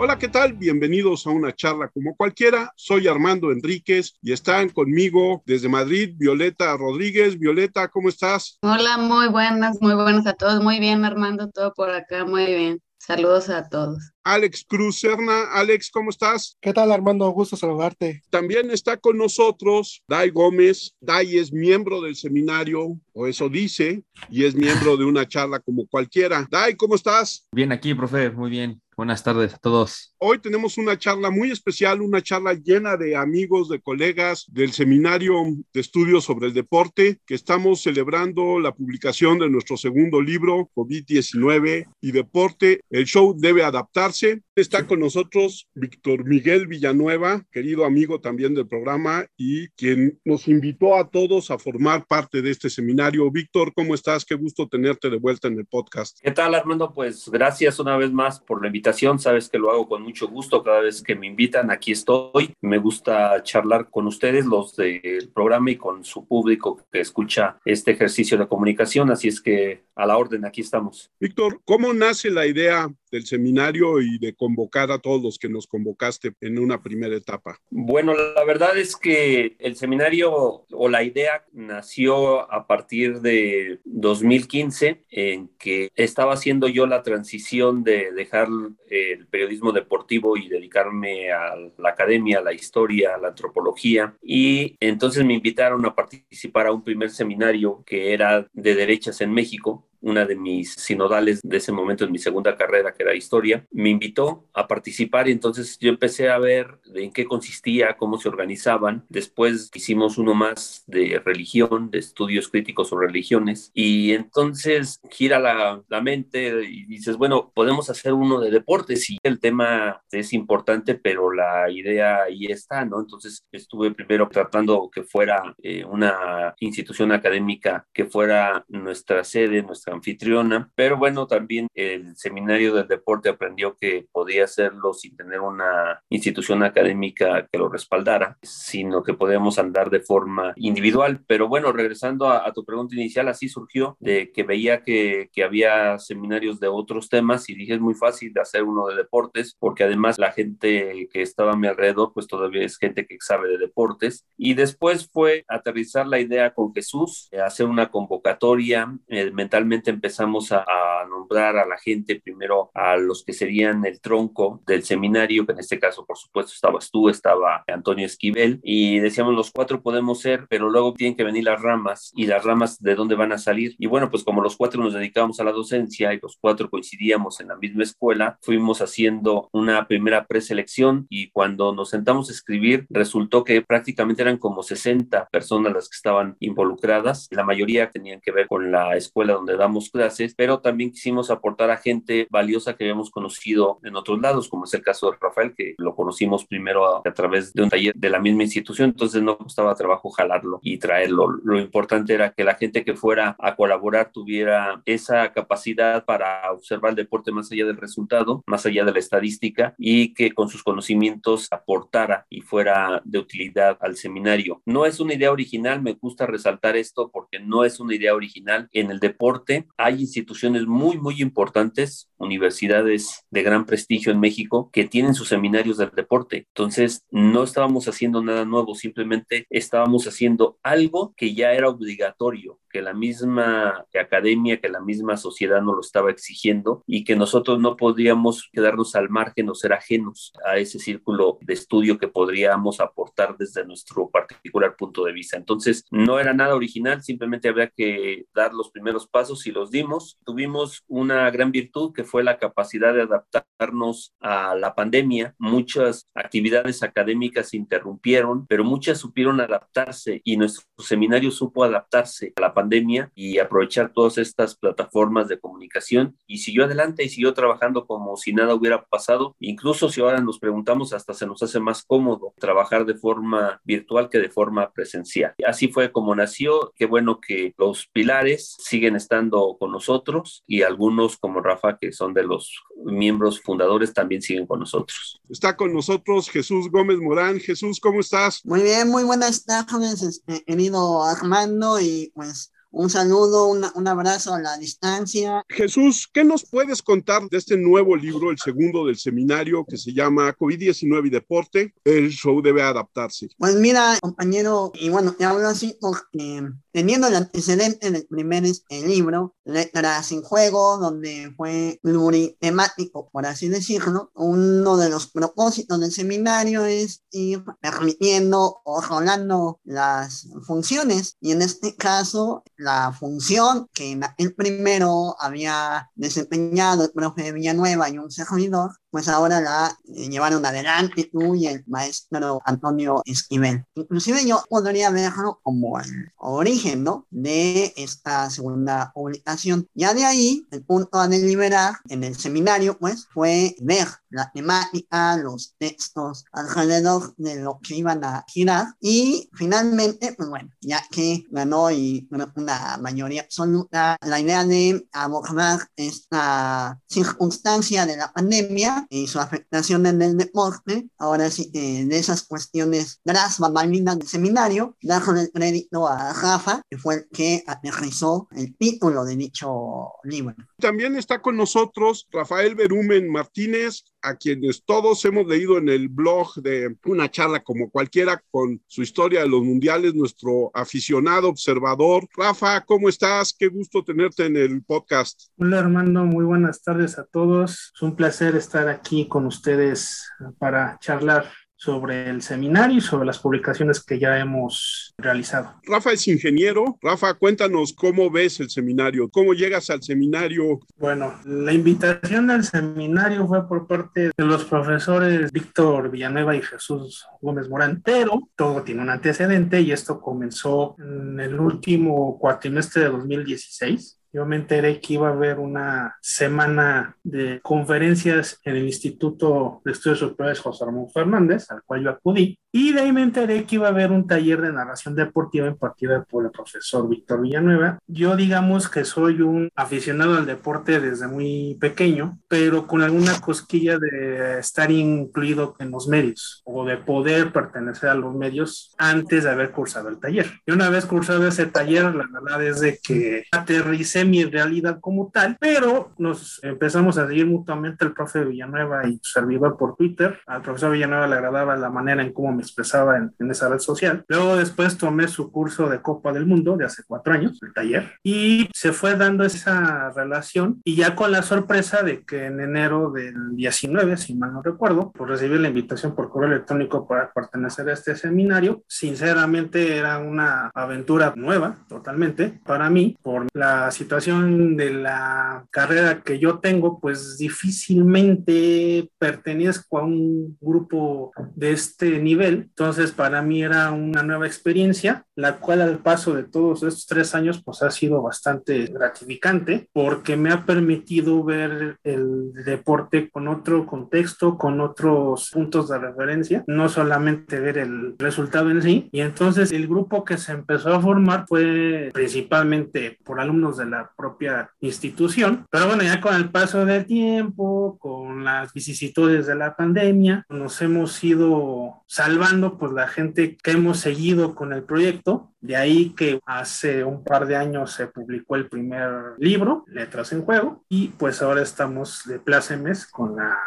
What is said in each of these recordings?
Hola, ¿qué tal? Bienvenidos a una charla como cualquiera. Soy Armando Enríquez y están conmigo desde Madrid Violeta Rodríguez. Violeta, ¿cómo estás? Hola, muy buenas, muy buenas a todos. Muy bien, Armando, todo por acá, muy bien. Saludos a todos. Alex Cruz Serna. Alex, ¿cómo estás? ¿Qué tal, Armando? Gusto saludarte. También está con nosotros Dai Gómez. Dai es miembro del seminario, o eso dice, y es miembro de una charla como cualquiera. Dai, ¿cómo estás? Bien aquí, profe, muy bien. Buenas tardes a todos. Hoy tenemos una charla muy especial, una charla llena de amigos, de colegas del Seminario de Estudios sobre el Deporte, que estamos celebrando la publicación de nuestro segundo libro, COVID-19 y Deporte. El show debe adaptarse. Está con nosotros Víctor Miguel Villanueva, querido amigo también del programa y quien nos invitó a todos a formar parte de este seminario. Víctor, ¿cómo estás? Qué gusto tenerte de vuelta en el podcast. ¿Qué tal, Armando? Pues gracias una vez más por la invitación. Sabes que lo hago con mucho gusto cada vez que me invitan. Aquí estoy. Me gusta charlar con ustedes, los del programa y con su público que escucha este ejercicio de comunicación. Así es que a la orden, aquí estamos. Víctor, ¿cómo nace la idea del seminario y de convocar a todos los que nos convocaste en una primera etapa? Bueno, la verdad es que el seminario o la idea nació a partir de 2015, en que estaba haciendo yo la transición de dejar el periodismo deportivo y dedicarme a la academia, a la historia, a la antropología. Y entonces me invitaron a participar a un primer seminario que era de derechas en México una de mis sinodales de ese momento en mi segunda carrera, que era historia, me invitó a participar y entonces yo empecé a ver en qué consistía, cómo se organizaban. Después hicimos uno más de religión, de estudios críticos sobre religiones y entonces gira la, la mente y dices, bueno, podemos hacer uno de deportes y el tema es importante, pero la idea ahí está, ¿no? Entonces estuve primero tratando que fuera eh, una institución académica que fuera nuestra sede, nuestra anfitriona, pero bueno, también el seminario del deporte aprendió que podía hacerlo sin tener una institución académica que lo respaldara, sino que podíamos andar de forma individual. Pero bueno, regresando a, tu pregunta inicial, así surgió de que veía que, que había seminarios de otros temas y dije es muy fácil de hacer uno de deportes, porque además la gente que estaba a mi alrededor, pues todavía es gente que sabe de deportes. Y después fue aterrizar la idea con Jesús, hacer una convocatoria eh, mentalmente empezamos a, nombrar a la gente, primero a los que serían el tronco del seminario, que en este caso, por supuesto, estabas tú, estaba Antonio Esquivel, y decíamos los cuatro podemos ser, pero luego tienen que venir las ramas, y las ramas de dónde van a salir. Y bueno, pues como los cuatro nos dedicábamos a la docencia y los cuatro coincidíamos en la misma escuela, fuimos haciendo una primera preselección y cuando nos sentamos a escribir, resultó que prácticamente eran como 60 personas las que estaban involucradas. La mayoría tenían que ver con la escuela donde damos clases, pero también quisimos aportar a gente valiosa que habíamos conocido en otros lados, como es el caso de Rafael, que lo conocimos primero a, través de un taller de la misma institución, entonces no costaba trabajo jalarlo y traerlo. Lo importante era que la gente que fuera a colaborar tuviera esa capacidad para observar el deporte más allá del resultado, más allá de la estadística y que con sus conocimientos aportara y fuera de utilidad al seminario. No es una idea original, me gusta resaltar esto porque no es una idea original. En el deporte hay instituciones muy, muy importantes, universidades de gran prestigio en México, que tienen sus seminarios del deporte. Entonces, no estábamos haciendo nada nuevo, simplemente estábamos haciendo algo que ya era obligatorio que la misma academia, que la misma sociedad nos lo estaba exigiendo y que nosotros no podíamos quedarnos al margen o ser ajenos a ese círculo de estudio que podríamos aportar desde nuestro particular punto de vista. Entonces, no era nada original, simplemente había que dar los primeros pasos y los dimos. Tuvimos una gran virtud que fue la capacidad de adaptarnos a la pandemia. Muchas actividades académicas se interrumpieron, pero muchas supieron adaptarse y nuestro seminario supo adaptarse a la pandemia y aprovechar todas estas plataformas de comunicación y siguió adelante y siguió trabajando como si nada hubiera pasado. Incluso si ahora nos preguntamos, hasta se nos hace más cómodo trabajar de forma virtual que de forma presencial. Así fue como nació. Qué bueno que los pilares siguen estando con nosotros y algunos como Rafa, que son de los miembros fundadores, también siguen con nosotros. Está con nosotros Jesús Gómez Morán. Jesús, ¿cómo estás? Muy bien, muy buenas tardes, este, querido Armando, y pues un saludo, un abrazo a la distancia. Jesús, ¿qué nos puedes contar de este nuevo libro, el segundo del seminario, que se llama COVID-19 y Deporte? El show debe adaptarse. Pues mira, compañero, y bueno, te hablo así porque teniendo el antecedente del primer este, libro, Letras en Juego, donde fue pluritemático, por así decirlo, uno de los propósitos del seminario es ir permitiendo o rolando las funciones, y en este caso, la función que el primero había desempeñado el profe Villanueva y un servidor, pues ahora la eh, llevaron adelante tú y el maestro Antonio Esquivel. Inclusive yo podría verlo como el origen, ¿no? De esta segunda publicación. Ya de ahí, el punto a deliberar en el seminario, pues, fue ver la temática, los textos alrededor de lo que iban a girar y finalmente, pues bueno, ya que ganó y una mayoría absoluta la idea de abordar esta circunstancia de la pandemia, y su afectación en el deporte, ahora sí, eh, de esas cuestiones de las bambalinas seminario, darle el crédito a Rafa, que fue el que aterrizó el título de dicho libro. También está con nosotros Rafael Berumen Martínez, a quienes todos hemos leído en el blog de una charla como cualquiera con su historia de los mundiales, nuestro aficionado observador. Rafa, ¿cómo estás? Qué gusto tenerte en el podcast. Hola Armando, muy buenas tardes a todos. Es un placer estar aquí con ustedes para charlar sobre el seminario y sobre las publicaciones que ya hemos realizado. Rafa es ingeniero. Rafa, cuéntanos cómo ves el seminario, cómo llegas al seminario. Bueno, la invitación al seminario fue por parte de los profesores Víctor Villanueva y Jesús Gómez Morán, pero todo tiene un antecedente y esto comenzó en el último cuatrimestre de 2016 yo me enteré que iba a haber una semana de conferencias en el Instituto de Estudios Superiores José Ramón Fernández, al cual yo acudí, y de ahí me enteré que iba a haber un taller de narración deportiva impartido por el profesor Víctor Villanueva. Yo digamos que soy un aficionado al deporte desde muy pequeño, pero con alguna cosquilla de estar incluido en los medios o de poder pertenecer a los medios antes de haber cursado el taller. Y una vez cursado ese taller, la verdad es de que aterricé mi realidad como tal, pero nos empezamos a seguir mutuamente el profe Villanueva y su servidor por Twitter. Al profesor Villanueva le agradaba la manera en cómo me expresaba en, en esa red social. Luego después tomé su curso de Copa del Mundo de hace cuatro años, el taller, y se fue dando esa relación y ya con la sorpresa de que en enero del 19, si mal no recuerdo, pues recibí la invitación por correo electrónico para pertenecer a este seminario. Sinceramente era una aventura nueva, totalmente, para mí, por la situación situación de la carrera que yo tengo, pues difícilmente pertenezco a un grupo de este nivel. Entonces, para mí era una nueva experiencia, la cual al paso de todos estos tres años, pues ha sido bastante gratificante porque me ha permitido ver el deporte con otro contexto, con otros puntos de referencia, no solamente ver el resultado en sí. Y entonces el grupo que se empezó a formar fue principalmente por alumnos de la propia institución. Pero bueno, ya con el paso del tiempo, con las vicisitudes de la pandemia, nos hemos ido salvando pues la gente que hemos seguido con el proyecto. De ahí que hace un par de años se publicó el primer libro, Letras en Juego, y pues ahora estamos de plácemes con la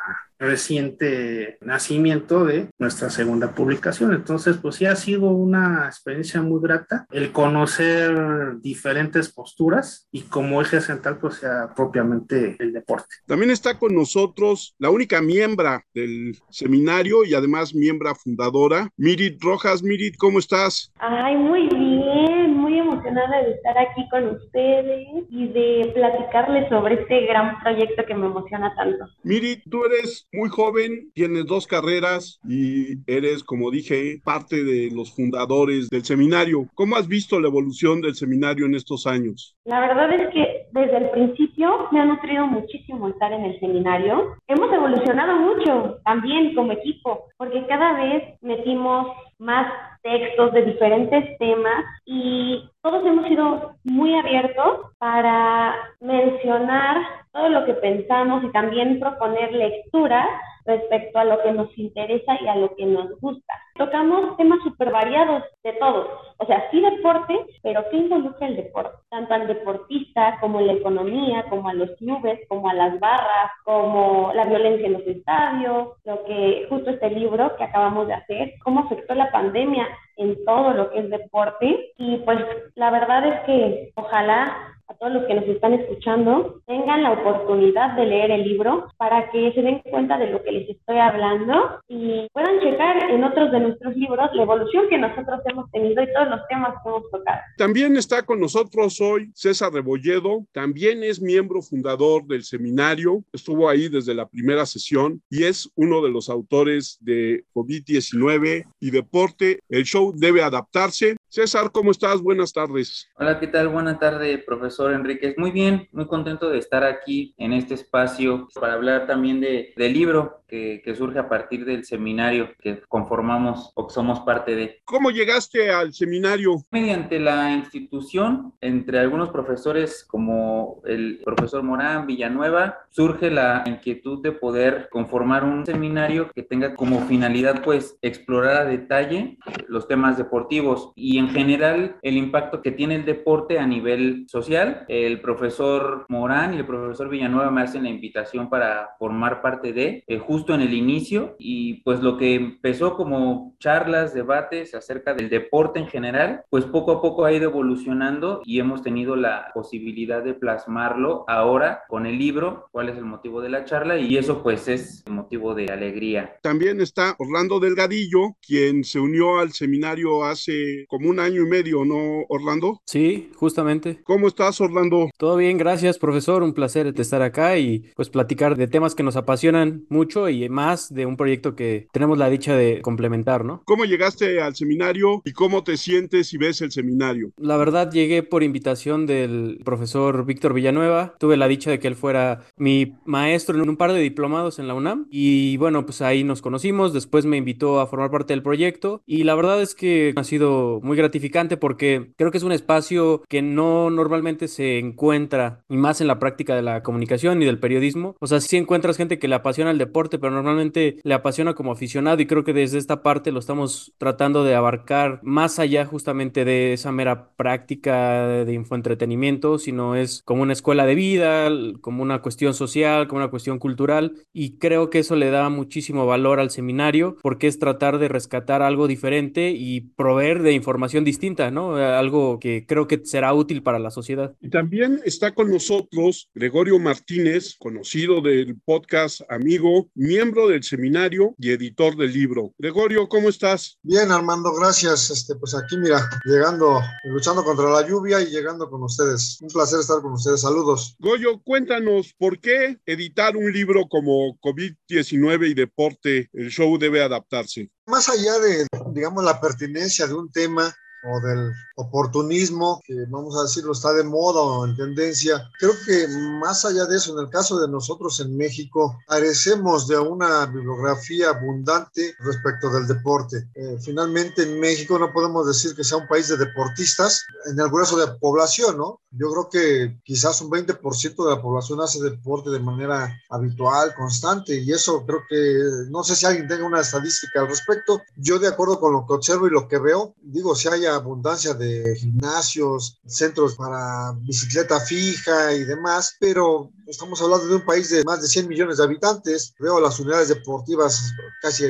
reciente nacimiento de nuestra segunda publicación. Entonces, pues sí ha sido una experiencia muy grata el conocer diferentes posturas y como eje central, pues sea propiamente el deporte. También está con nosotros la única miembro del seminario y además miembro fundadora, Mirit Rojas. Mirit, ¿cómo estás? Ay, muy bien, muy emocionada de estar aquí con ustedes y de platicarles sobre este gran proyecto que me emociona tanto. Mirit, tú eres muy joven, tienes dos carreras y eres, como dije, parte de los fundadores del seminario. ¿Cómo has visto la evolución del seminario en estos años? La verdad es que desde el principio me ha nutrido muchísimo estar en el seminario. Hemos evolucionado mucho también como equipo, porque cada vez metimos más textos de diferentes temas y todos hemos sido muy abiertos para mencionar todo lo que pensamos y también proponer lecturas respecto a lo que nos interesa y a lo que nos gusta. Tocamos temas súper variados de todos, o sea, sí deporte, pero ¿qué involucra el deporte? Tanto al deportista como la economía, como a los clubes, como a las barras, como la violencia en los estadios, lo que justo este libro que acabamos de hacer, cómo afectó la pandemia en todo lo que es deporte. Y pues la verdad es que ojalá a todos los que nos están escuchando tengan la oportunidad de leer el libro para que se den cuenta de lo que les estoy hablando y puedan checar en otros de nuestros libros la evolución que nosotros hemos tenido y todos los temas que hemos tocado. También está con nosotros hoy César Rebolledo, también es miembro fundador del seminario, estuvo ahí desde la primera sesión y es uno de los autores de COVID-19 y deporte. El show debe adaptarse. César, ¿cómo estás? Buenas tardes. Hola, ¿qué tal? Buenas tardes, profesor Enríquez. Muy bien, muy contento de estar aquí en este espacio para hablar también de, del libro que, que, surge a partir del seminario que conformamos o que somos parte de. ¿Cómo llegaste al seminario? Mediante la institución, entre algunos profesores como el profesor Morán Villanueva, surge la inquietud de poder conformar un seminario que tenga como finalidad pues explorar a detalle los temas deportivos y en general el impacto que tiene el deporte a nivel social. El profesor Morán y el profesor Villanueva me hacen la invitación para formar parte de, eh, justo en el inicio, y pues lo que empezó como charlas, debates acerca del deporte en general, pues poco a poco ha ido evolucionando y hemos tenido la posibilidad de plasmarlo ahora con el libro, cuál es el motivo de la charla, y eso pues es motivo de alegría. También está Orlando Delgadillo, quien se unió al seminario hace como un año y medio, ¿no, Orlando? Sí, justamente. ¿Cómo estás, Orlando? Todo bien, gracias, profesor. Un placer estar acá y pues platicar de temas que nos apasionan mucho y más de un proyecto que tenemos la dicha de complementar, ¿no? ¿Cómo llegaste al seminario y cómo te sientes y ves el seminario? La verdad, llegué por invitación del profesor Víctor Villanueva. Tuve la dicha de que él fuera mi maestro en un par de diplomados en la UNAM y bueno, pues ahí nos conocimos. Después me invitó a formar parte del proyecto y la verdad es que ha sido muy gratificante porque creo que es un espacio que no normalmente se encuentra, y más en la práctica de la comunicación y del periodismo. O sea, sí encuentras gente que le apasiona el deporte, pero normalmente le apasiona como aficionado y creo que desde esta parte lo estamos tratando de abarcar más allá justamente de esa mera práctica de infoentretenimiento, sino es como una escuela de vida, como una cuestión social, como una cuestión cultural y creo que eso le da muchísimo valor al seminario porque es tratar de rescatar algo diferente y proveer de información distinta, ¿no? Algo que creo que será útil para la sociedad. Y también está con nosotros Gregorio Martínez, conocido del podcast Amigo, miembro del seminario y editor del libro. Gregorio, ¿cómo estás? Bien, Armando, gracias. Este, pues aquí, mira, llegando, luchando contra la lluvia y llegando con ustedes. Un placer estar con ustedes. Saludos. Goyo, cuéntanos, ¿por qué editar un libro como COVID-19 y deporte, el show debe adaptarse? Más allá de, digamos, la pertinencia de un tema, o del oportunismo, que vamos a decirlo está de moda o en tendencia. Creo que más allá de eso, en el caso de nosotros en México, carecemos de una bibliografía abundante respecto del deporte. Eh, finalmente en México no podemos decir que sea un país de deportistas, en el grueso de población, ¿no? Yo creo que quizás un 20% de la población hace deporte de manera habitual, constante, y eso creo que, no sé si alguien tenga una estadística al respecto. Yo de acuerdo con lo que observo y lo que veo, digo, si hay abundancia de gimnasios, centros para bicicleta fija y demás, pero estamos hablando de un país de más de 100 millones de habitantes. Veo las unidades deportivas casi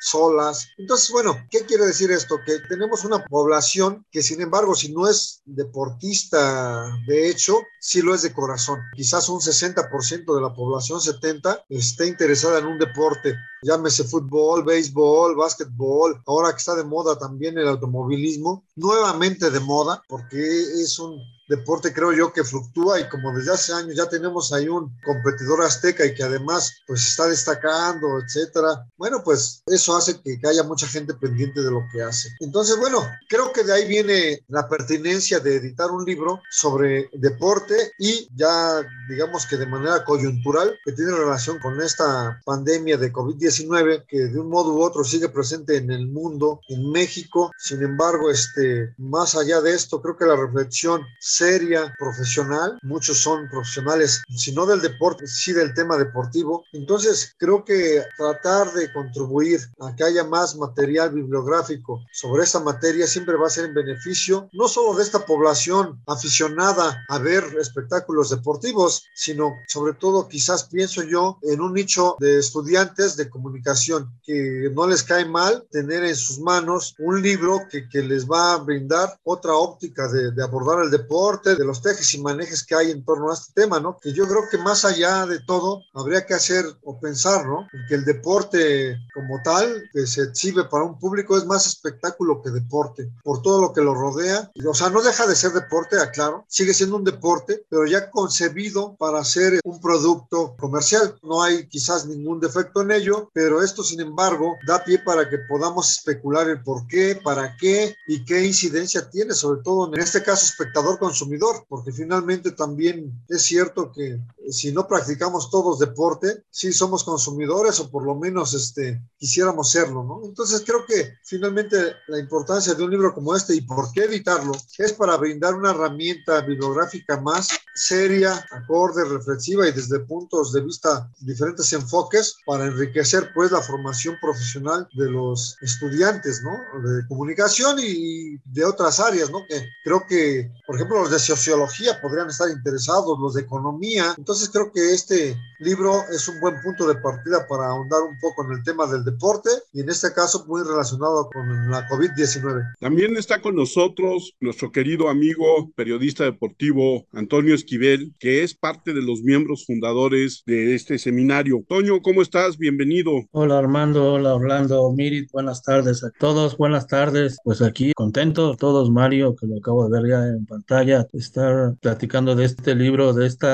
solas. Entonces, bueno, ¿qué quiere decir esto? Que tenemos una población que, sin embargo, si no es deportista de hecho, sí lo es de corazón. Quizás un 60% de la población, 70%, esté interesada en un deporte. Llámese fútbol, béisbol, básquetbol. Ahora que está de moda también el automovilismo, nuevamente de moda, porque es un deporte creo yo que fluctúa y como desde hace años ya tenemos ahí un competidor azteca y que además pues está destacando, etcétera, bueno, pues eso hace que, que haya mucha gente pendiente de lo que hace. Entonces, bueno, creo que de ahí viene la pertinencia de editar un libro sobre deporte y ya digamos que de manera coyuntural que tiene relación con esta pandemia de COVID-19 que de un modo u otro sigue presente en el mundo, en México. Sin embargo, este, más allá de esto, creo que la reflexión seria, profesional, muchos son profesionales, si no del deporte, sí del tema deportivo. Entonces, creo que tratar de contribuir a que haya más material bibliográfico sobre esta materia siempre va a ser en beneficio no solo de esta población aficionada a ver espectáculos deportivos, sino sobre todo quizás pienso yo en un nicho de estudiantes de comunicación que no les cae mal tener en sus manos un libro que, que les va a brindar otra óptica de, de, abordar el deporte, de los tejes y manejes que hay en torno a este tema, ¿no? Que yo creo que más allá de todo habría que hacer o pensar, ¿no? Que el deporte como tal, que se exhibe para un público, es más espectáculo que deporte, por todo lo que lo rodea. O sea, no deja de ser deporte, aclaro, sigue siendo un deporte, pero ya concebido para ser un producto comercial. No hay quizás ningún defecto en ello, pero esto, sin embargo, da pie para que podamos especular el por qué, para qué y qué incidencia tiene, sobre todo en este caso espectador consumidor, porque finalmente también es cierto que si no practicamos todos deporte, sí somos consumidores o por lo menos este, quisiéramos serlo, ¿no? Entonces creo que finalmente la importancia de un libro como este y por qué editarlo es para brindar una herramienta bibliográfica más seria, acorde, reflexiva y desde puntos de vista diferentes enfoques para enriquecer pues la formación profesional de los estudiantes, ¿no? De comunicación y de otras áreas, ¿no? Que creo que, por ejemplo, los de sociología podrían estar interesados, los de economía. Entonces creo que este libro es un buen punto de partida para ahondar un poco en el tema del deporte y en este caso muy relacionado con la COVID-19. También está con nosotros nuestro querido amigo periodista deportivo Antonio Esquivel, que es parte de los miembros fundadores de este seminario. Toño, ¿cómo estás? Bienvenido. Hola Armando, hola Orlando, Mirit, buenas tardes a todos, buenas tardes. Pues aquí contentos todos, Mario, que lo acabo de ver ya en pantalla, estar platicando de este libro, de este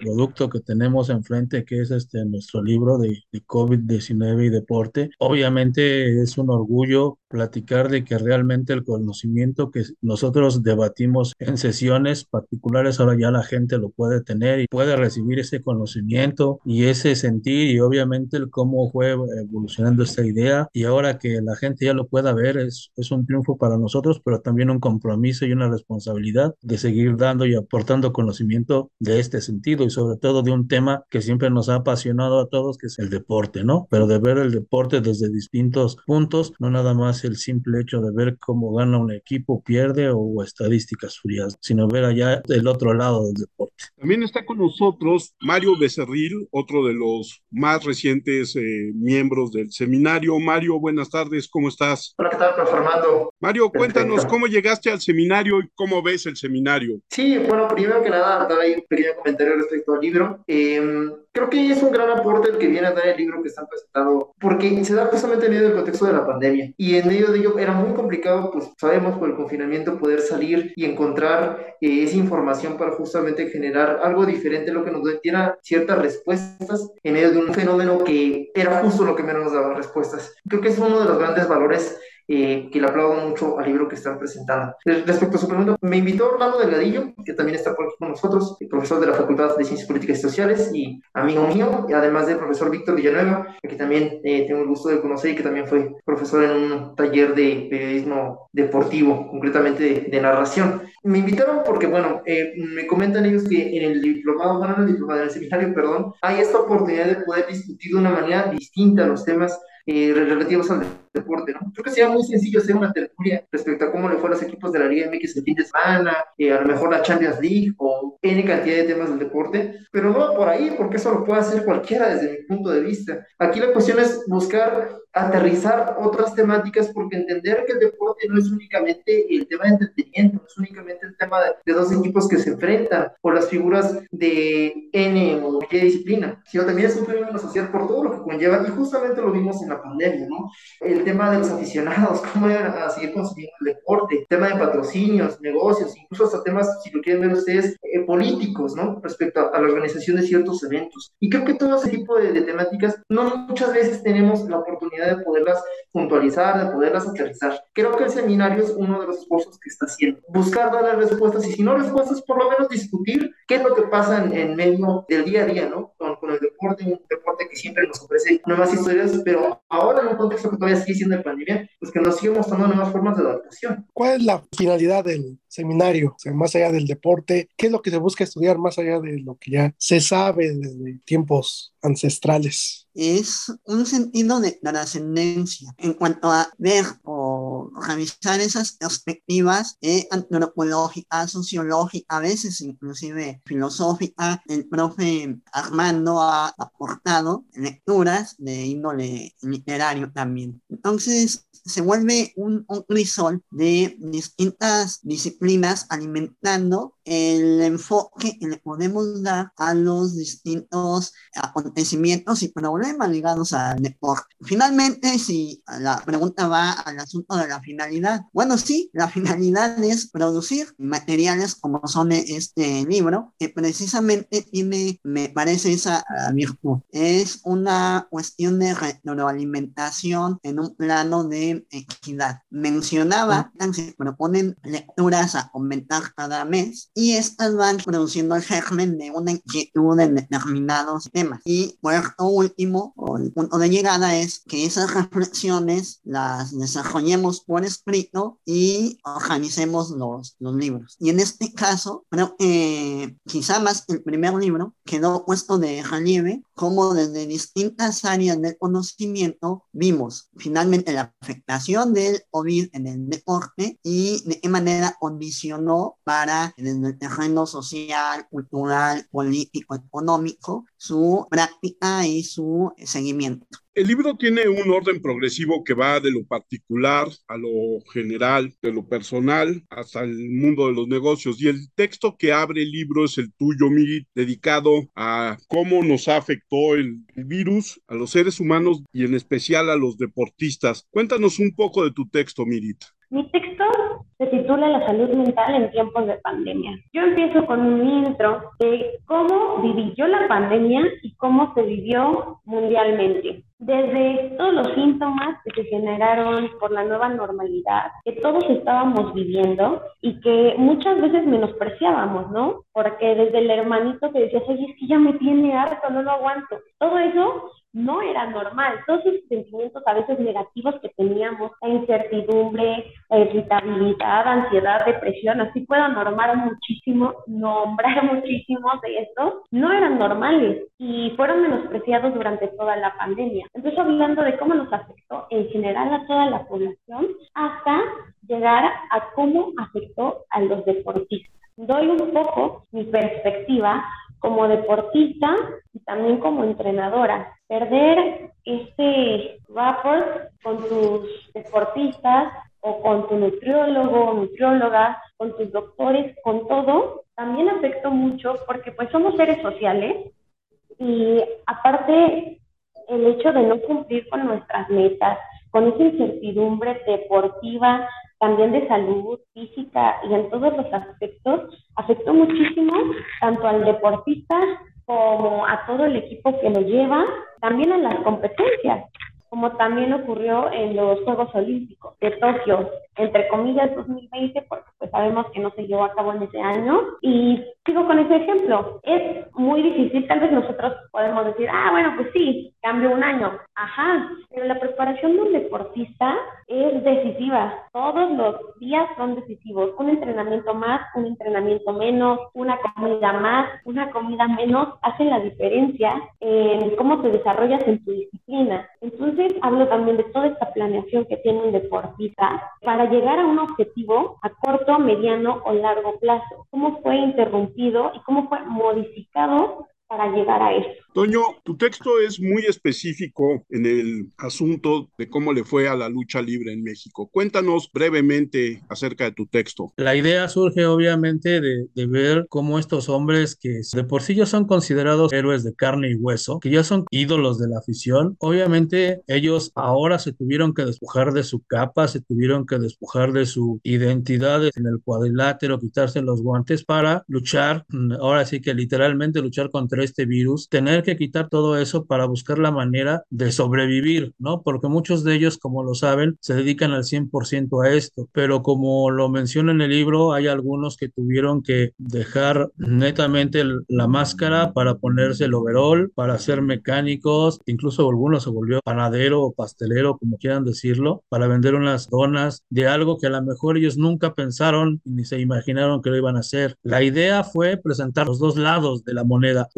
producto que tenemos enfrente, que es este nuestro libro de, de COVID-19 y deporte. Obviamente es un orgullo platicar de que realmente el conocimiento que nosotros debatimos en sesiones particulares, ahora ya la gente lo puede tener y puede recibir ese conocimiento y ese sentir y obviamente el cómo fue evolucionando esta idea y ahora que la gente ya lo pueda ver es, es un triunfo para nosotros, pero también un compromiso y una responsabilidad de seguir dando y aportando conocimiento de este sentido y sobre todo de un tema que siempre nos ha apasionado a todos, que es el deporte, ¿no? Pero de ver el deporte desde distintos puntos, no nada más el simple hecho de ver cómo gana un equipo, pierde o estadísticas frías, sino ver allá el otro lado del deporte. También está con nosotros Mario Becerril, otro de los más recientes eh, miembros del seminario. Mario, buenas tardes, ¿cómo estás? Hola, ¿qué tal, Armando? Mario, cuéntanos Perfecto. cómo llegaste al seminario y cómo ves el seminario. Sí, bueno, primero que nada, dar ahí un pequeño comentario respecto al libro. Eh, creo que es un gran aporte el que viene a dar el libro que están presentando, porque se da justamente en medio del contexto de la pandemia. Y en medio de ello era muy complicado, pues sabemos por el confinamiento, poder salir y encontrar eh, esa información para justamente generar algo diferente, lo que nos diera ciertas respuestas en medio de un fenómeno que era justo lo que menos nos daba respuestas. Creo que es uno de los grandes valores eh, que le aplaudo mucho al libro que están presentando. Respecto a su pregunta, me invitó Orlando Delgadillo, que también está por aquí con nosotros, profesor de la Facultad de Ciencias Políticas y Sociales y amigo mío, y además del profesor Víctor Villanueva, que también eh, tengo el gusto de conocer y que también fue profesor en un taller de periodismo deportivo, concretamente de, de narración. Me invitaron porque, bueno, eh, me comentan ellos que en el diplomado, bueno, en el diplomado, en el seminario, perdón, hay esta oportunidad de poder discutir de una manera distinta los temas eh, relativos al deporte, ¿no? Creo que sería muy sencillo hacer una tertulia respecto a cómo le fue a los equipos de la Liga MX el fin de semana, eh, a lo mejor la Champions League o N cantidad de temas del deporte, pero no por ahí, porque eso lo puede hacer cualquiera desde mi punto de vista. Aquí la cuestión es buscar aterrizar otras temáticas porque entender que el deporte no es únicamente el tema de entretenimiento, no es únicamente el tema de, dos equipos que se enfrentan o las figuras de N o Y disciplina, sino también es un fenómeno social por todo lo que conlleva y justamente lo vimos en la pandemia, ¿no? El tema de los aficionados, cómo iban a seguir consumiendo el deporte, tema de patrocinios, negocios, incluso hasta temas, si lo quieren ver ustedes, eh, políticos, ¿no? Respecto a, la organización de ciertos eventos. Y creo que todo ese tipo de, de temáticas no muchas veces tenemos la oportunidad de poderlas puntualizar, de poderlas aterrizar. Creo que el seminario es uno de los esfuerzos que está haciendo. Buscar dar las respuestas y si no respuestas, por lo menos discutir qué es lo que pasa en, medio del día a día, ¿no? Con, con, el deporte, un deporte que siempre nos ofrece nuevas historias, pero ahora en un contexto que todavía sigue siendo de pandemia, pues que nos sigue mostrando nuevas formas de adaptación. ¿Cuál es la finalidad del seminario? O sea, más allá del deporte, ¿qué es lo que se busca estudiar más allá de lo que ya se sabe desde tiempos ancestrales? es un sentido de trascendencia en cuanto a ver o revisar esas perspectivas eh, antropológicas, sociológicas, a veces inclusive filosófica. El profe Armando ha aportado lecturas de índole literario también. Entonces, se vuelve un, un crisol de distintas disciplinas alimentando el enfoque que le podemos dar a los distintos acontecimientos y problemas ligados al deporte. Finalmente, si la pregunta va al asunto de la finalidad, bueno, sí, la finalidad es producir materiales como son este libro, que precisamente tiene, me parece esa virtud. Es una cuestión de retroalimentación en un plano de equidad. Mencionaba, se proponen lecturas a comentar cada mes y estas van produciendo el germen de una inquietud en determinados temas. Y por último, o el punto de llegada es que esas reflexiones las desarrollemos por escrito y organicemos los, los libros. Y en este caso, creo que quizá más el primer libro quedó puesto de relieve como desde distintas áreas del conocimiento vimos finalmente la afectación del COVID en el deporte y de qué manera condicionó para en el terreno social, cultural, político, económico su práctica y su seguimiento. El libro tiene un orden progresivo que va de lo particular a lo general, de lo personal hasta el mundo de los negocios. Y el texto que abre el libro es el tuyo, Miri, dedicado a cómo nos afectó el, virus a los seres humanos y en especial a los deportistas. Cuéntanos un poco de tu texto, Mirit. Mi texto se titula La salud mental en tiempos de pandemia. Yo empiezo con un intro de cómo viví yo la pandemia y cómo se vivió mundialmente. Desde todos los síntomas que se generaron por la nueva normalidad, que todos estábamos viviendo y que muchas veces menospreciábamos, ¿no? Porque desde el hermanito que decías, oye, es que ya me tiene harto, no lo aguanto. Todo eso no era normal. Todos esos sentimientos a veces negativos que teníamos, incertidumbre, irritabilidad, ansiedad, depresión, así puedo normar muchísimo, nombrar muchísimos de estos, no eran normales y fueron menospreciados durante toda la pandemia. Entonces, hablando de cómo nos afectó en general a toda la población, hasta llegar a cómo afectó a los deportistas. Doy un poco mi perspectiva como deportista y también como entrenadora. Perder este rapport con tus deportistas o con tu nutriólogo nutrióloga, con tus doctores, con todo, también afectó mucho porque pues somos seres sociales y aparte el hecho de no cumplir con nuestras metas, con esa incertidumbre deportiva, también de salud física y en todos los aspectos, afectó muchísimo tanto al deportista como a todo el equipo que lo lleva, también a las competencias, como también ocurrió en los Juegos Olímpicos de Tokio, entre comillas 2020, porque pues sabemos que no se llevó a cabo en ese año. Y sigo con ese ejemplo. Es muy difícil, tal vez nosotros podemos decir, ah, bueno, pues sí, cambio un año. Ajá, pero la preparación de un deportista es decisiva. Todos los días son decisivos. Un entrenamiento más, un entrenamiento menos, una comida más, una comida menos, hacen la diferencia en cómo te desarrollas en tu disciplina. Entonces, hablo también de toda esta planeación que tiene un deportista para llegar a un objetivo a corto, mediano o largo plazo. ¿Cómo fue interrumpido y cómo fue modificado para llegar a eso. Toño, tu texto es muy específico en el asunto de cómo le fue a la lucha libre en México. Cuéntanos brevemente acerca de tu texto. La idea surge obviamente de, de, ver cómo estos hombres que de por sí ya son considerados héroes de carne y hueso, que ya son ídolos de la afición, obviamente ellos ahora se tuvieron que despojar de su capa, se tuvieron que despojar de su identidad en el cuadrilátero, quitarse los guantes para luchar, mm, ahora sí que literalmente luchar contra este virus, tener que quitar todo eso para buscar la manera de sobrevivir, ¿no? Porque muchos de ellos, como lo saben, se dedican al 100% a esto, pero como lo menciona en el libro, hay algunos que tuvieron que dejar netamente la máscara para ponerse el overall, para ser mecánicos, incluso algunos se volvió panadero o pastelero, como quieran decirlo, para vender unas donas de algo que a lo mejor ellos nunca pensaron ni se imaginaron que lo iban a hacer. La idea fue presentar los dos lados de la moneda.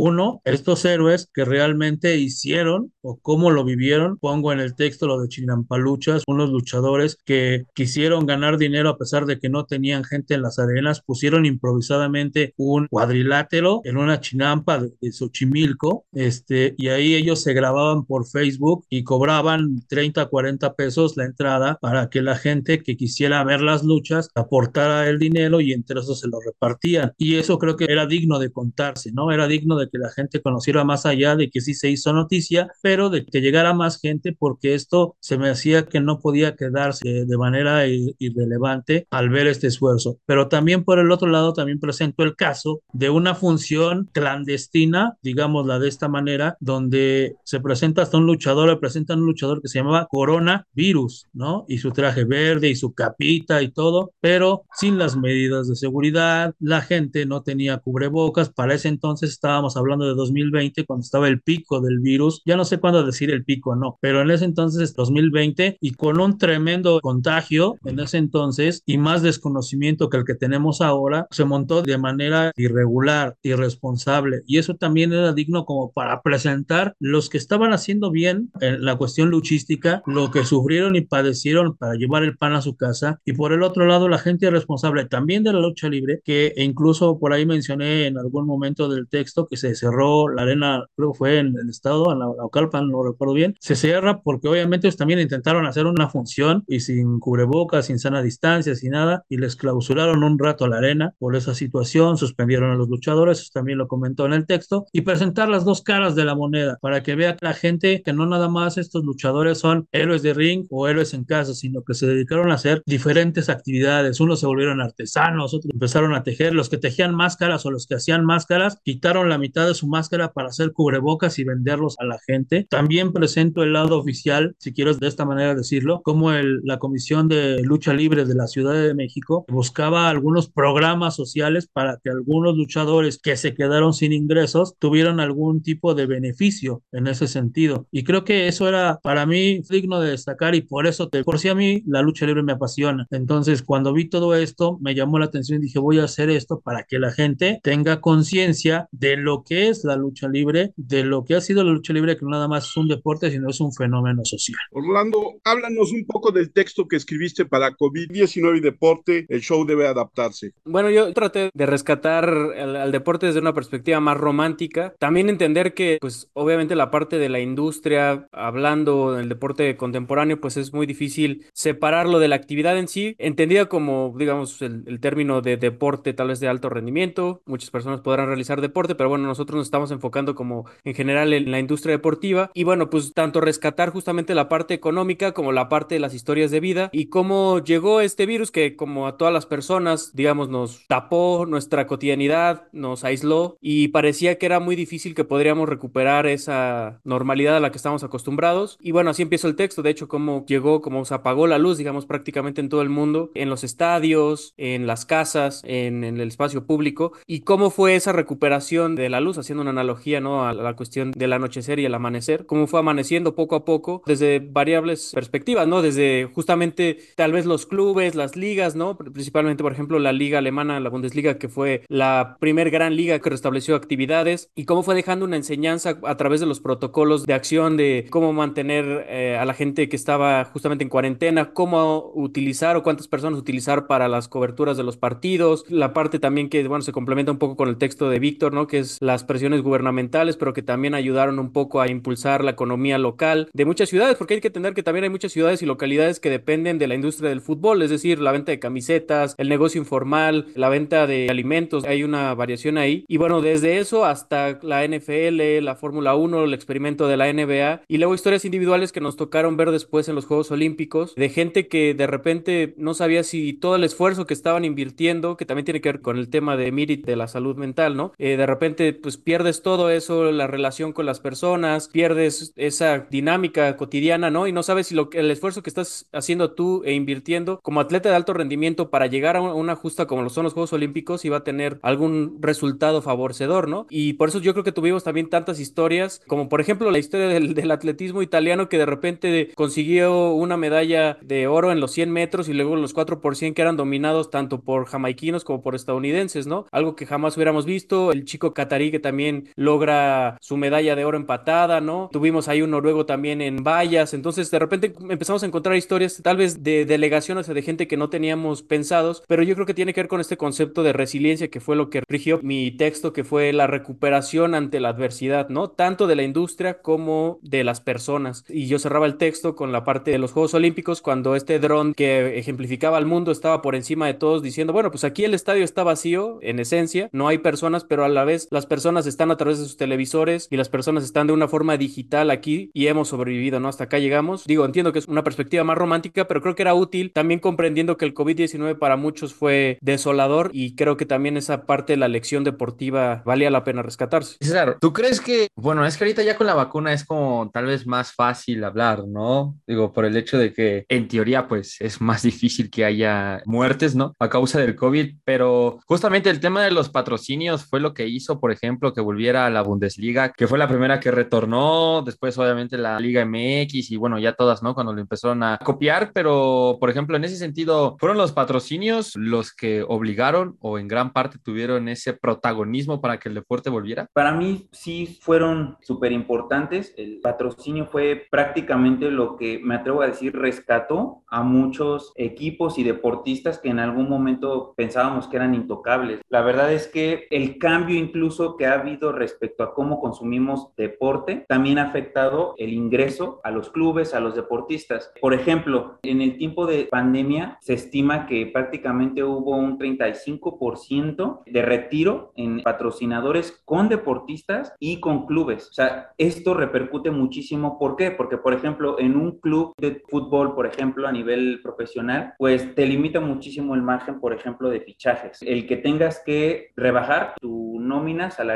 Estos héroes que realmente hicieron o cómo lo vivieron. Pongo en el texto lo de Chinampaluchas, unos luchadores que quisieron ganar dinero a pesar de que no tenían gente en las arenas, pusieron improvisadamente un cuadrilátero en una chinampa de, de Xochimilco, este, y ahí ellos se grababan por Facebook y cobraban 30, 40 pesos la entrada para que la gente que quisiera ver las luchas aportara el dinero y entre eso se lo repartían. Y eso creo que era digno de contarse, ¿no? Era digno de que la gente conociera más allá de que sí se hizo noticia, pero de que llegara más gente porque esto se me hacía que no podía quedarse de manera irrelevante al ver este esfuerzo. Pero también por el otro lado, también presento el caso de una función clandestina, digámosla de esta manera, donde se presenta hasta un luchador, le presentan un luchador que se llamaba Coronavirus, ¿no? Y su traje verde y su capita y todo, pero sin las medidas de seguridad, la gente no tenía cubrebocas, para ese entonces estábamos hablando de 2020, cuando estaba el pico del virus, ya no sé cuándo decir el pico, no, pero en ese entonces 2020 y con un tremendo contagio en ese entonces y más desconocimiento que el que tenemos ahora, se montó de manera irregular, irresponsable y eso también era digno como para presentar los que estaban haciendo bien en la cuestión luchística, lo que sufrieron y padecieron para llevar el pan a su casa y por el otro lado la gente responsable también de la lucha libre, que incluso por ahí mencioné en algún momento del texto que se cerró la arena, creo que fue en el estado, en la Ocalpan, no recuerdo bien, se cierra porque obviamente ellos también intentaron hacer una función y sin cubrebocas, sin sana distancia, sin nada, y les clausuraron un rato la arena por esa situación, suspendieron a los luchadores, eso también lo comentó en el texto, y presentar las dos caras de la moneda para que vea la gente que no nada más estos luchadores son héroes de ring o héroes en casa, sino que se dedicaron a hacer diferentes actividades. Unos se volvieron artesanos, otros empezaron a tejer. Los que tejían máscaras o los que hacían máscaras quitaron la mitad de su máscara para hacer cubrebocas y venderlos a la gente. También presento el lado oficial, si quiero de esta manera decirlo, como el, la Comisión de Lucha Libre de la Ciudad de México buscaba algunos programas sociales para que algunos luchadores que se quedaron sin ingresos tuvieran algún tipo de beneficio en ese sentido. Y creo que eso era para mí digno de destacar y por eso, te, por si a mí la lucha libre me apasiona. Entonces, cuando vi todo esto, me llamó la atención y dije, voy a hacer esto para que la gente tenga conciencia de lo que es la lucha libre, de lo que ha sido la lucha libre, que no nada más es un deporte, sino es un fenómeno social. Orlando, háblanos un poco del texto que escribiste para COVID-19 y deporte, el show debe adaptarse. Bueno, yo traté de rescatar al, al deporte desde una perspectiva más romántica, también entender que, pues, obviamente la parte de la industria, hablando del deporte contemporáneo, pues es muy difícil separarlo de la actividad en sí, entendida como, digamos, el, el término de deporte tal vez de alto rendimiento. Muchas personas podrán realizar deporte, pero bueno, nosotros nos estamos enfocando como en general en la industria deportiva y bueno, pues tanto rescatar justamente la parte económica como la parte de las historias de vida y cómo llegó este virus que como a todas las personas, digamos, nos tapó nuestra cotidianidad, nos aisló y parecía que era muy difícil que podríamos recuperar esa normalidad a la que estamos acostumbrados. Y bueno, así empieza el texto, de hecho, cómo llegó, cómo se apagó la luz, digamos, prácticamente en todo el mundo, en los estadios, en las casas, en, en el espacio público, y cómo fue esa recuperación de la luz, haciendo una analogía, ¿no? A la cuestión del anochecer y el amanecer, cómo fue amaneciendo poco a poco desde variables perspectivas, ¿no? Desde justamente tal vez los clubes, las ligas, ¿no? Principalmente, por ejemplo, la liga alemana, la Bundesliga, que fue la primer gran liga que restableció actividades, y cómo fue dejando una enseñanza a través de los protocolos de acción de cómo mantener eh, a la gente que estaba justamente en cuarentena, cómo utilizar o cuántas personas utilizar para las coberturas de los partidos, la parte también que, bueno, se complementa un poco con el texto de Víctor, ¿no? Que es la las presiones gubernamentales, pero que también ayudaron un poco a impulsar la economía local de muchas ciudades, porque hay que entender que también hay muchas ciudades y localidades que dependen de la industria del fútbol, es decir, la venta de camisetas, el negocio informal, la venta de alimentos, hay una variación ahí. Y bueno, desde eso hasta la NFL, la Fórmula 1, el experimento de la NBA y luego historias individuales que nos tocaron ver después en los Juegos Olímpicos de gente que de repente no sabía si todo el esfuerzo que estaban invirtiendo, que también tiene que ver con el tema de Mirit de la salud mental, ¿no? Eh, de repente pues pierdes todo eso, la relación con las personas, pierdes esa dinámica cotidiana, ¿no? Y no sabes si lo, el esfuerzo que estás haciendo tú e invirtiendo como atleta de alto rendimiento para llegar a una justa como lo son los Juegos Olímpicos iba a tener algún resultado favorecedor, ¿no? Y por eso yo creo que tuvimos también tantas historias, como por ejemplo la historia del, del atletismo italiano que de repente consiguió una medalla de oro en los 100 metros y luego los 4 por 100 que eran dominados tanto por jamaiquinos como por estadounidenses, ¿no? Algo que jamás hubiéramos visto. El chico catarí que también logra su medalla de oro empatada, ¿no? Tuvimos ahí un noruego también en vallas. Entonces, de repente empezamos a encontrar historias tal vez de delegaciones o de gente que no teníamos pensados, pero yo creo que tiene que ver con este concepto de resiliencia que fue lo que rigió mi texto, que fue la recuperación ante la adversidad, ¿no? Tanto de la industria como de las personas. Y yo cerraba el texto con la parte de los Juegos Olímpicos cuando este dron que ejemplificaba al mundo estaba por encima de todos diciendo, bueno, pues aquí el estadio está vacío en esencia, no hay personas, pero a la vez las personas están a través de sus televisores y las personas están de una forma digital aquí y hemos sobrevivido, ¿no? Hasta acá llegamos. Digo, entiendo que es una perspectiva más romántica, pero creo que era útil también comprendiendo que el COVID-19 para muchos fue desolador y creo que también esa parte de la lección deportiva valía la pena rescatarse. Claro, ¿tú crees que, bueno, es que ahorita ya con la vacuna es como tal vez más fácil hablar, ¿no? Digo, por el hecho de que en teoría pues es más difícil que haya muertes, ¿no? A causa del COVID, pero justamente el tema de los patrocinios fue lo que hizo, por ejemplo, que volviera a la Bundesliga, que fue la primera que retornó, después obviamente la Liga MX y bueno, ya todas, ¿no? Cuando lo empezaron a copiar, pero por ejemplo, en ese sentido, ¿fueron los patrocinios los que obligaron o en gran parte tuvieron ese protagonismo para que el deporte volviera? Para mí sí fueron súper importantes. El patrocinio fue prácticamente lo que me atrevo a decir rescató a muchos equipos y deportistas que en algún momento pensábamos que eran intocables. La verdad es que el cambio incluso que ha habido respecto a cómo consumimos deporte también ha afectado el ingreso a los clubes, a los deportistas. Por ejemplo, en el tiempo de pandemia se estima que prácticamente hubo un 35% de retiro en patrocinadores con deportistas y con clubes. O sea, esto repercute muchísimo. ¿Por qué? Porque, por ejemplo, en un club de fútbol, por ejemplo, a nivel profesional, pues te limita muchísimo el margen, por ejemplo, de fichajes. El que tengas que rebajar tu nómina salarial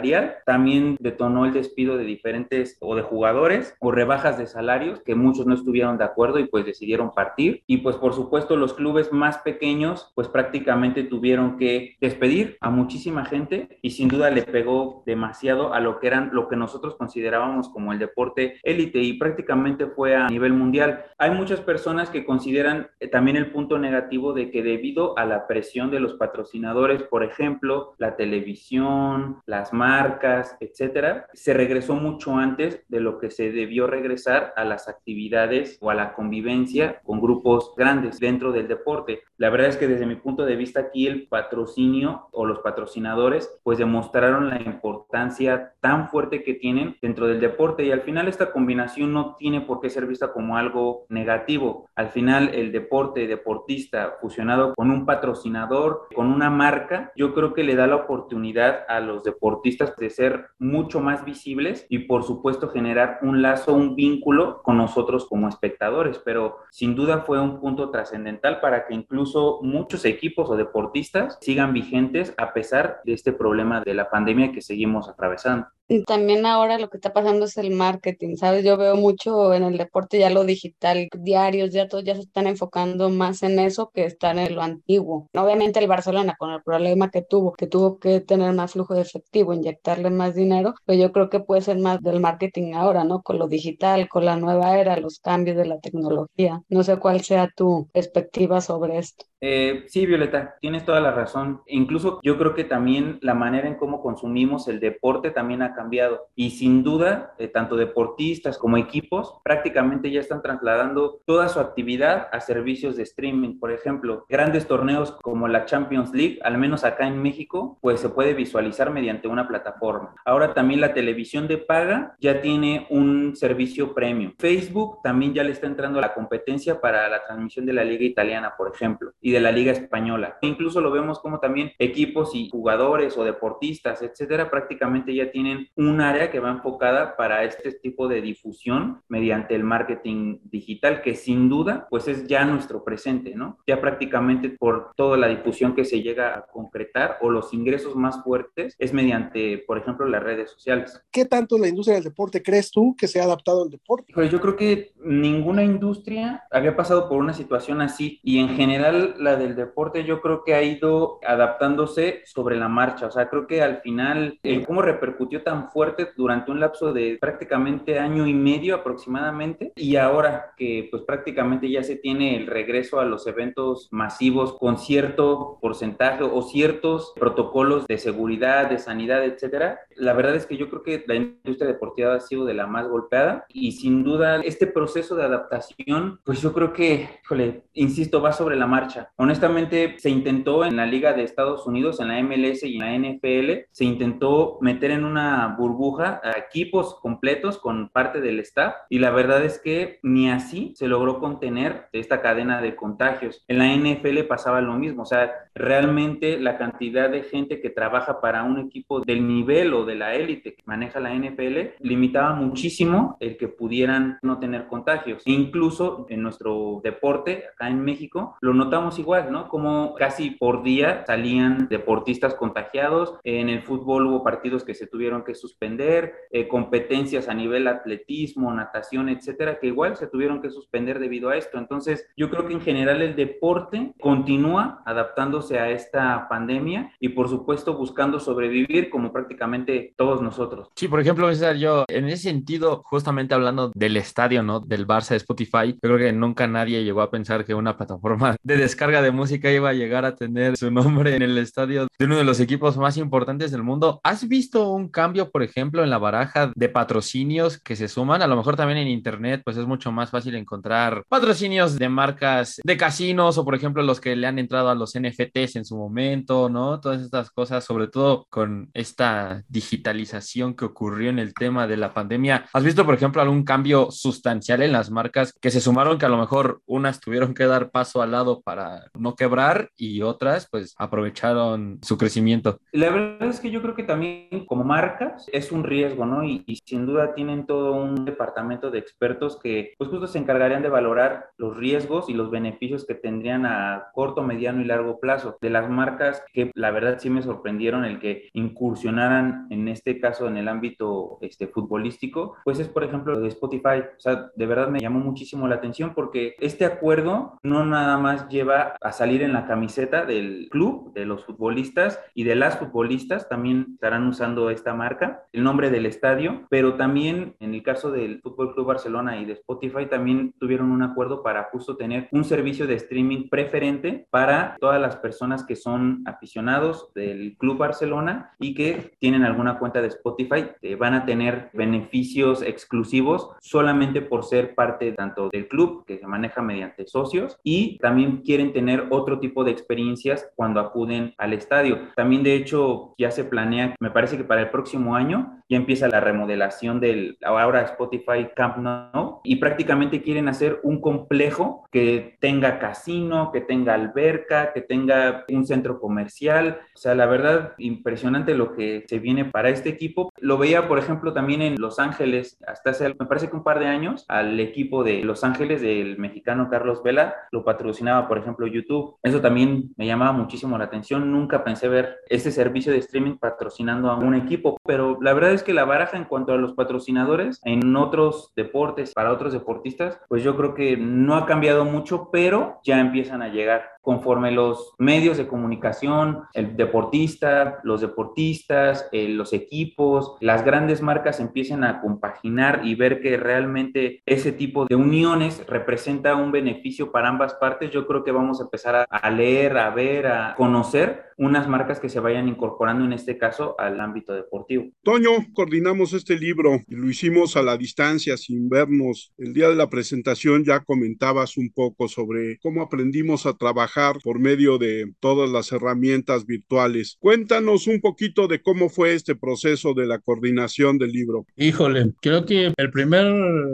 también detonó el despido de diferentes o de jugadores o rebajas de salarios que muchos no estuvieron de acuerdo y pues decidieron partir. Y pues por supuesto los clubes más pequeños pues prácticamente tuvieron que despedir a muchísima gente y sin duda le pegó demasiado a lo que eran lo que nosotros considerábamos como el deporte élite y prácticamente fue a nivel mundial. Hay muchas personas que consideran eh, también el punto negativo de que debido a la presión de los patrocinadores, por ejemplo, la televisión, las marcas, etcétera, se regresó mucho antes de lo que se debió regresar a las actividades o a la convivencia con grupos grandes dentro del deporte. La verdad es que desde mi punto de vista aquí el patrocinio o los patrocinadores pues demostraron la importancia tan fuerte que tienen dentro del deporte y al final esta combinación no tiene por qué ser vista como algo negativo. Al final el deporte deportista fusionado con un patrocinador, con una marca, yo creo que le da la oportunidad a los deportistas de ser mucho más visibles y por supuesto generar un lazo, un vínculo con nosotros como espectadores, pero sin duda fue un punto trascendental para que incluso muchos equipos o deportistas sigan vigentes a pesar de este problema de la pandemia que seguimos atravesando. Y también ahora lo que está pasando es el marketing, ¿sabes? Yo veo mucho en el deporte ya lo digital, diarios, ya todos ya se están enfocando más en eso que están en lo antiguo. Obviamente el Barcelona con el problema que tuvo, que tuvo que tener más flujo de efectivo, inyectarle más dinero, pues yo creo que puede ser más del marketing ahora, ¿no? Con lo digital, con la nueva era, los cambios de la tecnología. No sé cuál sea tu perspectiva sobre esto. Eh, sí, Violeta, tienes toda la razón. Incluso yo creo que también la manera en cómo consumimos el deporte también ha cambiado. Y sin duda, eh, tanto deportistas como equipos prácticamente ya están trasladando toda su actividad a servicios de streaming. Por ejemplo, grandes torneos como la Champions League, al menos acá en México, pues se puede visualizar mediante una plataforma. Ahora también la televisión de paga ya tiene un servicio premium. Facebook también ya le está entrando a la competencia para la transmisión de la liga italiana, por ejemplo, y de la liga española. Incluso lo vemos como también equipos y jugadores o deportistas, etcétera, prácticamente ya tienen un área que va enfocada para este tipo de difusión mediante el marketing digital, que sin duda, pues es ya nuestro presente, ¿no? Ya prácticamente por toda la difusión que se llega a concretar o los ingresos más fuertes es mediante, por ejemplo, las redes sociales. ¿Qué tanto la industria del deporte crees tú que se ha adaptado al deporte? Pues yo creo que ninguna industria había pasado por una situación así y en general la del deporte yo creo que ha ido adaptándose sobre la marcha. O sea, creo que al final el cómo repercutió tan fuerte durante un lapso de prácticamente año y medio aproximadamente y ahora que pues prácticamente ya se tiene el regreso a los eventos masivos con cierto porcentaje o ciertos protocolos de seguridad, de sanidad, etcétera. La verdad es que yo creo que la industria deportiva ha sido de la más golpeada y sin duda este proceso de adaptación, pues yo creo que, híjole, insisto, va sobre la marcha. Honestamente, se intentó en la Liga de Estados Unidos, en la MLS y en la NFL, se intentó meter en una burbuja a equipos completos con parte del staff y la verdad es que ni así se logró contener esta cadena de contagios. En la NFL pasaba lo mismo, o sea, realmente la cantidad de gente que trabaja para un equipo del nivel o de la élite que maneja la NFL limitaba muchísimo el que pudieran no tener contagios. E incluso en nuestro deporte, acá en México, lo notamos igual, ¿no? Como casi por día salían deportistas contagiados. En el fútbol hubo partidos que se tuvieron que suspender, eh, competencias a nivel atletismo, natación, etcétera, que igual se tuvieron que suspender debido a esto. Entonces, yo creo que en general el deporte continúa adaptándose a esta pandemia y por supuesto buscando sobrevivir como prácticamente todos nosotros. Sí, por ejemplo, César, yo en ese sentido, justamente hablando del estadio, ¿no? Del Barça de Spotify, yo creo que nunca nadie llegó a pensar que una plataforma de descarga de música iba a llegar a tener su nombre en el estadio de uno de los equipos más importantes del mundo. ¿Has visto un cambio, por ejemplo, en la baraja de patrocinios que se suman? A lo mejor también en Internet, pues es mucho más fácil encontrar patrocinios de marcas de casinos o, por ejemplo, los que le han entrado a los NFTs en su momento, ¿no? Todas estas cosas, sobre todo con esta digitalización que ocurrió en el tema de la pandemia. ¿Has visto, por ejemplo, algún cambio sustancial en las marcas que se sumaron que a lo mejor unas tuvieron que dar paso al lado para no quebrar y otras pues aprovecharon su crecimiento? La verdad es que yo creo que también como es un riesgo, ¿no? Y, y sin duda tienen todo un departamento de expertos que pues justo se encargarían de valorar los riesgos y los beneficios que tendrían a corto, mediano y largo plazo de las marcas que la verdad sí me sorprendieron el que incursionaran en este caso en el ámbito este, futbolístico, pues es por ejemplo de Spotify. O sea, de verdad me llamó muchísimo la atención porque este acuerdo no nada más lleva a salir en la camiseta del club, de los futbolistas y de las futbolistas, también estarán usando esta marca, el nombre del estadio, pero también en el caso del Fútbol Club Barcelona y de Spotify también tuvieron un acuerdo para justo tener un servicio de streaming preferente para todas las personas que son aficionados del Club Barcelona y que tienen alguna cuenta de Spotify, eh, van a tener beneficios exclusivos solamente por ser parte tanto del club que se maneja mediante socios y también quieren tener otro tipo de experiencias cuando acuden al estadio. También de hecho ya se planea, me parece que para el próximo año ya empieza la remodelación del ahora Spotify Camp Nou y prácticamente quieren hacer un complejo que tenga casino, que tenga alberca, que tenga un centro comercial. O sea, la verdad, impresionante lo que se viene para este equipo. Lo veía, por ejemplo, también en Los Ángeles, hasta hace, me parece que un par de años, al equipo de Los Ángeles del mexicano Carlos Vela, lo patrocinaba, por ejemplo, YouTube. Eso también me llamaba muchísimo la atención. Nunca pensé ver este servicio de streaming patrocinando a un equipo, pero la verdad es que la baraja en cuanto a los patrocinadores en otros deportes, para otros deportistas, pues yo creo que no ha cambiado mucho, pero ya empiezan a llegar. Conforme los medios de comunicación, el deportista, los deportistas, eh, los equipos, las grandes marcas empiecen a compaginar y ver que realmente ese tipo de uniones representa un beneficio para ambas partes, yo creo que vamos a empezar a, a leer, a ver, a conocer unas marcas que se vayan incorporando en este caso al ámbito deportivo. Toño, coordinamos este libro y lo hicimos a la distancia, sin vernos. El día de la presentación ya comentabas un poco sobre cómo aprendimos a trabajar por medio de todas las herramientas virtuales. Cuéntanos un poquito de cómo fue este proceso de la coordinación del libro. Híjole, creo que el primer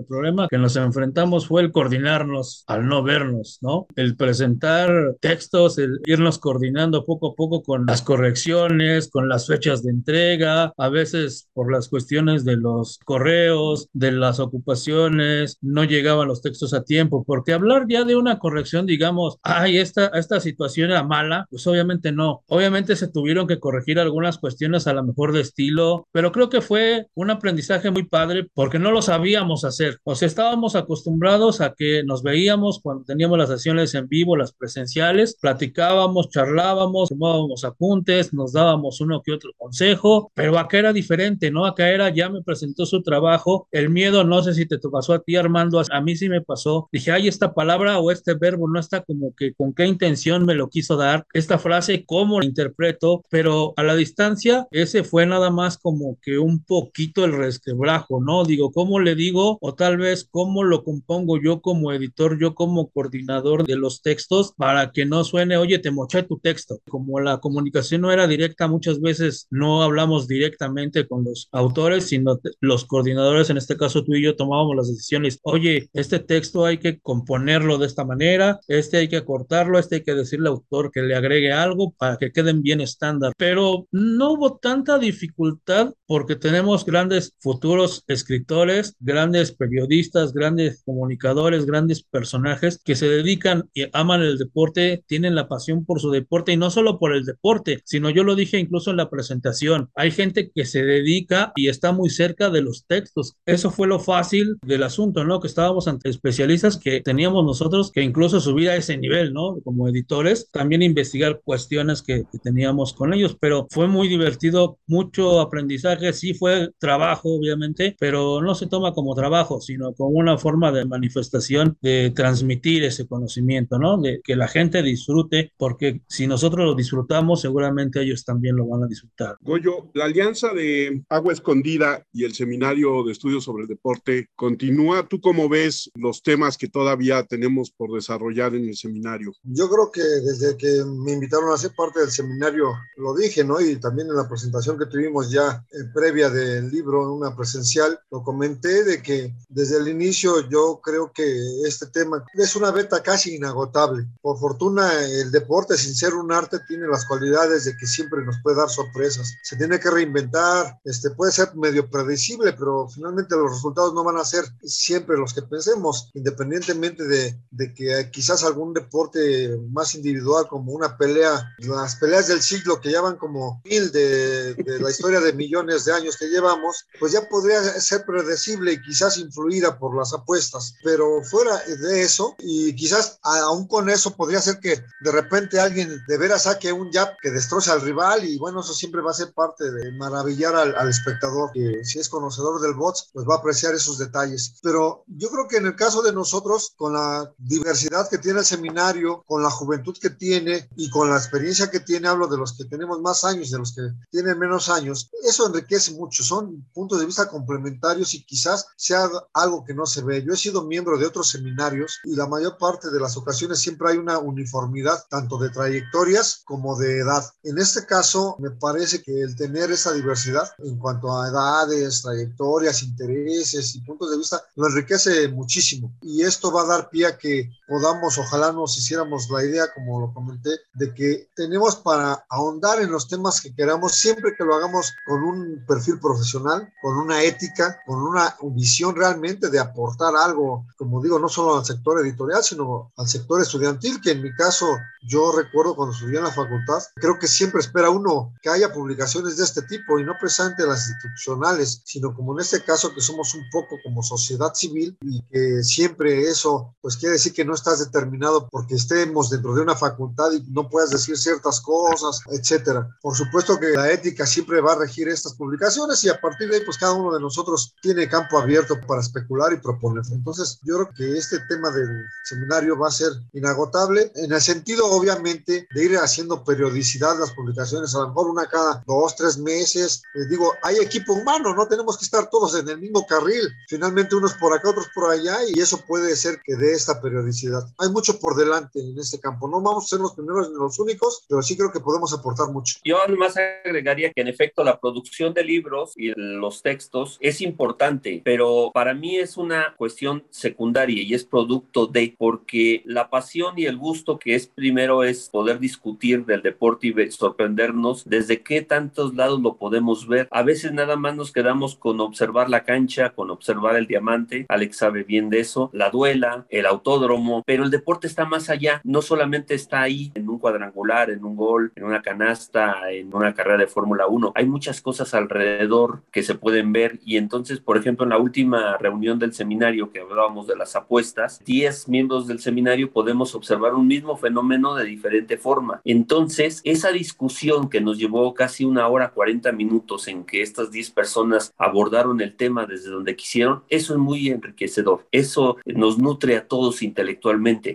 problema que nos enfrentamos fue el coordinarnos al no vernos, ¿no? El presentar textos, el irnos coordinando poco a poco con las correcciones, con las fechas de entrega, a veces por las cuestiones de los correos, de las ocupaciones, no llegaban los textos a tiempo, porque hablar ya de una corrección, digamos, ay, esta, esta situación era mala, pues obviamente no. Obviamente se tuvieron que corregir algunas cuestiones a lo mejor de estilo, pero creo que fue un aprendizaje muy padre porque no lo sabíamos hacer. O sea, estábamos acostumbrados a que nos veíamos cuando teníamos las sesiones en vivo, las presenciales, platicábamos, charlábamos, tomábamos apuntes, nos dábamos uno que otro consejo, pero acá era diferente, ¿no? Acá era, ya me presentó su trabajo, el miedo, no sé si te pasó a ti, Armando, a mí sí me pasó. Dije, ay, esta palabra o este verbo no está como que con qué intención me lo quiso dar, esta frase, cómo la interpreto, pero a la distancia, ese fue nada más como que un poquito el resquebrajo, ¿no? Digo, ¿cómo le digo? O tal vez, ¿cómo lo compongo yo como editor, yo como coordinador de los textos para que no suene, oye, te moché tu texto? Como la comunicación no era directa, muchas veces no hablamos directamente con los autores, sino los coordinadores, en este caso tú y yo tomábamos las decisiones, oye, este texto hay que componerlo de esta manera, este hay que cortarlo, este hay que decirle al autor que le agregue algo para que queden bien estándar, pero no hubo tanta dificultad porque tenemos grandes futuros escritores, grandes periodistas, grandes comunicadores, grandes personajes que se dedican y aman el deporte, tienen la pasión por su deporte y no solo por el deporte, sino yo lo dije incluso en la presentación, hay gente que se dedica y está muy cerca de los textos. Eso fue lo fácil del asunto, ¿no? Que estábamos ante especialistas que teníamos nosotros que incluso subir a ese nivel, ¿no? Como editores, también investigar cuestiones que, teníamos con ellos, pero fue muy divertido, mucho aprendizaje, sí fue trabajo, obviamente, pero no se toma como trabajo, sino como una forma de manifestación de transmitir ese conocimiento, ¿no? De que la gente disfrute, porque si nosotros lo disfrutamos, seguramente ellos también lo van a disfrutar. Goyo, la alianza de Agua Escondida y el Seminario de Estudios sobre el Deporte continúa. ¿Tú cómo ves los temas que todavía tenemos por desarrollar en el seminario? Yo creo que desde que me invitaron a ser parte del seminario, lo dije, ¿no? Y también en la presentación que tuvimos ya eh, previa del libro, una presencial, lo comenté de que desde el inicio yo creo que este tema es una beta casi inagotable. Por fortuna, el deporte, sin ser un arte, tiene las cualidades de que siempre nos puede dar sorpresas. Se tiene que reinventar, este, puede ser medio predecible, pero finalmente los resultados no van a ser siempre los que pensemos, independientemente de, de que quizás algún deporte más individual como una pelea, las peleas del siglo que ya van como mil de, de la historia de millones de años que llevamos, pues ya podría ser predecible y quizás influida por las apuestas, pero fuera de eso y quizás aún con eso podría ser que de repente alguien de veras saque un jab que destroce al rival y bueno, eso siempre va a ser parte de maravillar al, al espectador, que si es conocedor del box, pues va a apreciar esos detalles. Pero yo creo que en el caso de nosotros, con la diversidad que tiene el seminario, con la juventud que tiene y con la experiencia que tiene, hablo de los que tenemos más años, de los que tienen menos años, eso enriquece mucho, son puntos de vista complementarios y quizás sea algo que no se ve. Yo he sido miembro de otros seminarios y la mayor parte de las ocasiones siempre hay una uniformidad, tanto de trayectorias como de edad. En este caso, me parece que el tener esa diversidad en cuanto a edades, trayectorias, intereses y puntos de vista, lo enriquece muchísimo. Y esto va a dar pie a que podamos, ojalá nos hiciéramos la idea, como lo comenté, de que tenemos para ahondar en los temas que queramos, siempre que lo hagamos con un perfil profesional, con una ética, con una visión realmente de aportar algo, como digo, no solo al sector editorial, sino al sector estudiantil, que en mi caso, yo recuerdo cuando estudié en la facultad, creo que siempre espera uno que haya publicaciones de este tipo y no precisamente las institucionales, sino como en este caso que somos un poco como sociedad civil y que siempre eso, pues quiere decir que no estás determinado porque estemos dentro de una facultad y no puedas decir ciertas cosas, etcétera. Por supuesto que la ética siempre va a regir estas publicaciones y a partir de ahí, pues cada uno de nosotros tiene campo abierto para especular y proponer. Entonces, yo creo que este tema del seminario va a ser inagotable en el sentido, obviamente, de ir haciendo periodicidad las publicaciones, a lo mejor una cada dos, tres meses. Les digo, hay equipo humano, no tenemos que estar todos en el mismo carril. Finalmente, unos por acá, otros por allá, y eso puede ser que dé esta periodicidad. Hay mucho por delante en este campo. No vamos a ser los primeros ni los únicos, pero sí creo que podemos aportar mucho. Yo además agregaría que en efecto la producción de libros y los textos es importante, pero para mí es una cuestión secundaria y es producto de, porque la pasión y el gusto que es primero es poder discutir del deporte y sorprendernos desde qué tantos lados lo podemos ver. A veces nada más nos quedamos con observar la cancha, con observar el diamante, Alex sabe bien de eso, la duela, el autódromo, pero el deporte está más allá, no solamente está ahí en un cuadrangular, en un gol, en una canasta, en una carrera de Fórmula 1, hay muchas cosas alrededor que se pueden ver y entonces, por ejemplo, en la última reunión del seminario que hablábamos de las apuestas, 10 miembros del seminario podemos observar un mismo fenómeno de diferente forma. Entonces, esa discusión que nos llevó casi una hora 40 minutos en que estas 10 personas abordaron el tema desde donde quisieron, eso es muy enriquecedor. Eso nos nutre a todos intelectualmente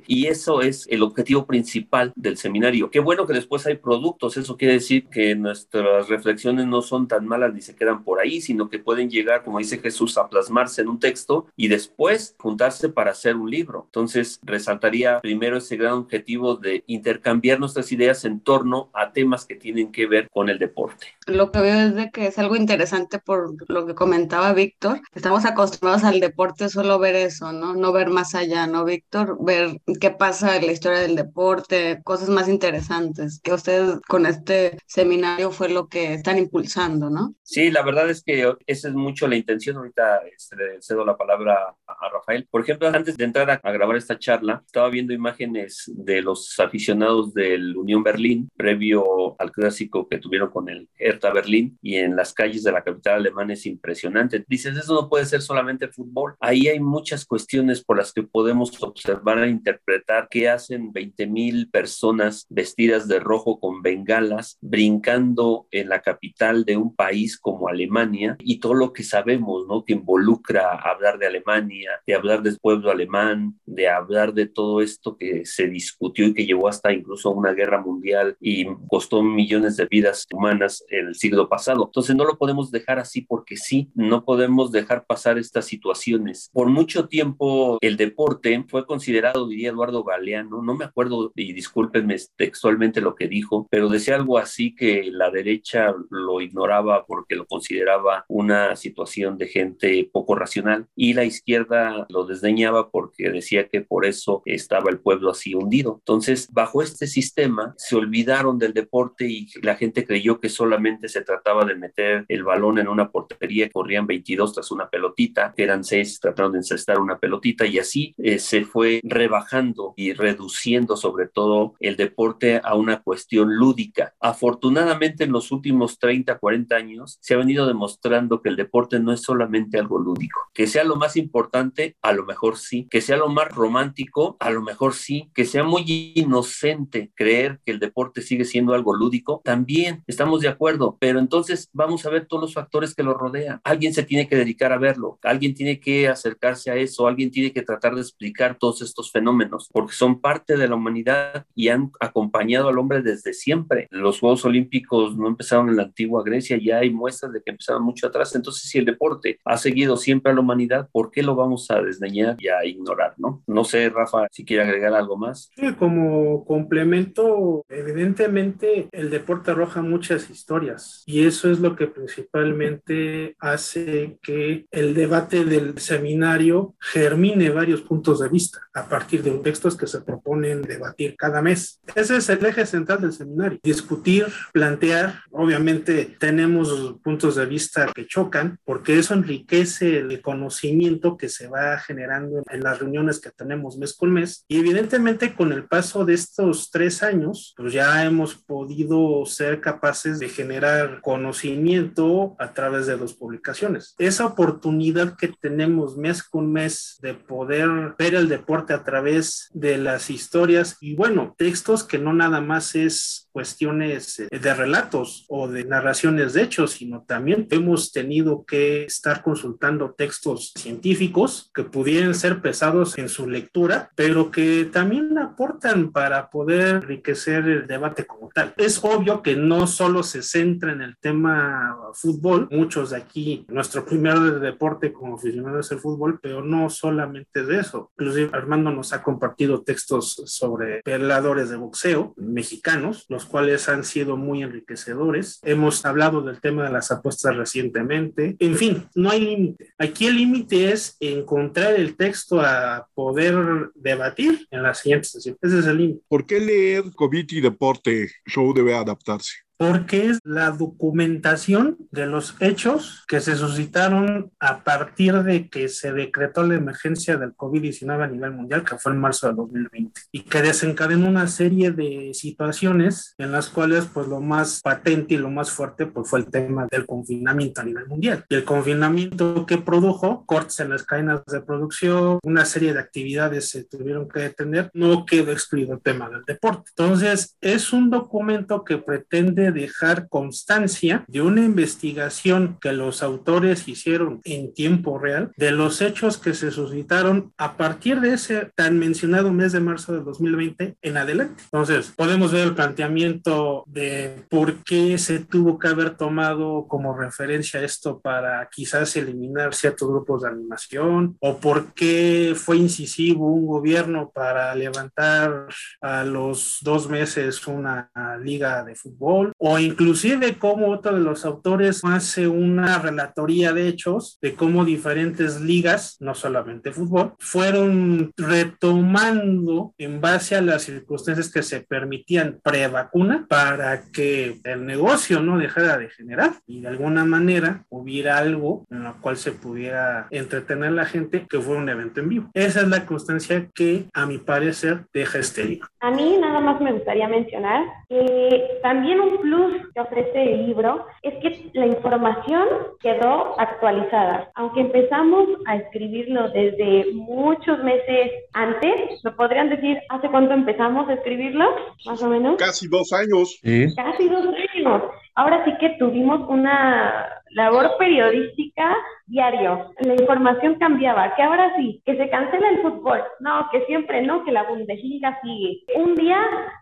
y eso es el objetivo principal del seminario. Qué bueno que después hay productos, eso quiere decir que nuestras reflexiones no son tan malas ni se quedan por ahí, sino que pueden llegar, como dice Jesús, a plasmarse en un texto y después juntarse para hacer un libro. Entonces, resaltaría primero ese gran objetivo de intercambiar nuestras ideas en torno a temas que tienen que ver con el deporte. Lo que veo es de que es algo interesante por lo que comentaba Víctor. Estamos acostumbrados al deporte solo ver eso, ¿no? No ver más allá, ¿no, Víctor? Ver qué pasa en la historia del deporte, cosas más interesantes que ustedes con este seminario fue lo que están impulsando, ¿no? Sí, la verdad es que esa es mucho la intención. Ahorita este, le cedo la palabra a Rafael. Por ejemplo, antes de entrar a, a grabar esta charla, estaba viendo imágenes de los aficionados del Unión Berlín previo al clásico que tuvieron con el Hertha Berlín y en las calles de la capital alemana es impresionante. Dices, eso no puede ser solamente fútbol. Ahí hay muchas cuestiones por las que podemos observar e interpretar qué hacen 20 mil personas vestidas de rojo con bengalas brincando en la capital de un país como Alemania y todo lo que sabemos, ¿no? Que involucra hablar de Alemania, de hablar del pueblo alemán, de hablar de todo esto que se discutió y que llevó hasta incluso a una guerra mundial y costó millones de vidas humanas el siglo pasado. Entonces no lo podemos dejar así porque sí, no podemos dejar pasar estas situaciones. Por mucho tiempo el deporte fue considerado, diría Eduardo Galeano, no me acuerdo y discúlpenme textualmente lo que dijo, pero decía algo así que la derecha lo ignoraba porque lo consideraba una situación de gente poco racional y la izquierda lo desdeñaba porque decía que por eso estaba el pueblo así hundido. Entonces, bajo este sistema se olvidaron del deporte y la gente creyó que solamente se trataba de meter el balón en una portería, corrían 22 tras una pelotita, eran seis, trataron de encestar una pelotita y así eh, se fue rebajando y reduciendo sobre todo el deporte a una cuestión lúdica. Afortunadamente en los últimos 30, 40 años se ha venido demostrando que el deporte no es solamente algo lúdico, que sea lo más importante, a lo mejor sí, que sea lo más romántico, a lo mejor sí, que sea muy inocente creer que el deporte sigue siendo algo lúdico, también estamos de acuerdo, pero entonces vamos a ver todos los factores que lo rodean. Alguien se tiene que dedicar a verlo, alguien tiene que acercarse a eso, alguien tiene que tratar de explicar todos estos fenómenos, porque son parte de la humanidad y han acompañado al hombre desde siempre. Los Juegos Olímpicos no empezaron en la antigua Grecia, ya hay muestras de que empezaron mucho atrás, entonces si el deporte ha seguido siempre a la humanidad, ¿por qué lo vamos a desdeñar y a ignorar, no? No sé, Rafa, si quiere agregar algo más. Sí, como complemento, evidentemente el deporte arroja muchas historias y eso es lo que principalmente hace que el debate del seminario germine varios puntos de vista a partir de textos que se proponen debatir cada mes. Ese es el eje central del seminario, discutir, plantear, obviamente tenemos puntos de vista que chocan porque eso enriquece el conocimiento que se va generando en las reuniones que tenemos mes con mes y evidentemente con el paso de estos tres años pues ya hemos podido ser capaces de generar conocimiento a través de dos publicaciones. Esa oportunidad que tenemos mes con mes de poder ver el deporte a través de las historias y bueno, textos que no nada más es cuestiones eh, de relatos o de narraciones de hechos, sino también hemos tenido que estar consultando textos científicos que pudieran ser pesados en su lectura, pero que también aportan para poder enriquecer el debate como tal. Es obvio que no solo se centra en el tema fútbol, muchos de aquí, nuestro primer deporte como aficionados es el fútbol, pero no solamente de eso. Inclusive Armando nos ha compartido textos sobre peleadores de boxeo mexicanos, los cuales han sido muy enriquecedores. Hemos hablado del tema de las apuestas recientemente. En fin, no hay límite. Aquí el límite es encontrar el texto a poder debatir en la siguiente sesión. Ese es el límite. ¿Por qué leer COVID y deporte show debe adaptarse? Porque es la documentación de los hechos que se suscitaron a partir de que se decretó la emergencia del COVID-19 a nivel mundial, que fue en marzo de 2020, y que desencadenó una serie de situaciones en las cuales pues lo más patente y lo más fuerte pues fue el tema del confinamiento a nivel mundial. Y el confinamiento que produjo cortes en las cadenas de producción, una serie de actividades se tuvieron que detener, no quedó excluido el tema del deporte. Entonces, es un documento que pretende dejar constancia de una investigación que los autores hicieron en tiempo real de los hechos que se suscitaron a partir de ese tan mencionado mes de marzo del 2020 en adelante. Entonces, podemos ver el planteamiento de por qué se tuvo que haber tomado como referencia esto para quizás eliminar ciertos grupos de animación o por qué fue incisivo un gobierno para levantar a los dos meses una liga de fútbol o inclusive como otro de los autores hace una relatoría de hechos de cómo diferentes ligas, no solamente fútbol, fueron retomando en base a las circunstancias que se permitían pre-vacuna para que el negocio no dejara de generar y de alguna manera hubiera algo en lo cual se pudiera entretener la gente que fuera un evento en vivo. Esa es la constancia que a mi parecer deja este libro. A mí nada más me gustaría mencionar que también un plus que ofrece el libro es que la información quedó actualizada. Aunque empezamos a escribirlo desde muchos meses antes, ¿me podrían decir hace cuánto empezamos a escribirlo? Más o menos. Casi dos años. Casi dos años. Ahora sí que tuvimos una labor periodística diario. La información cambiaba, que ahora sí, que se cancela el fútbol, no, que siempre no, que la Bundesliga sigue. Un día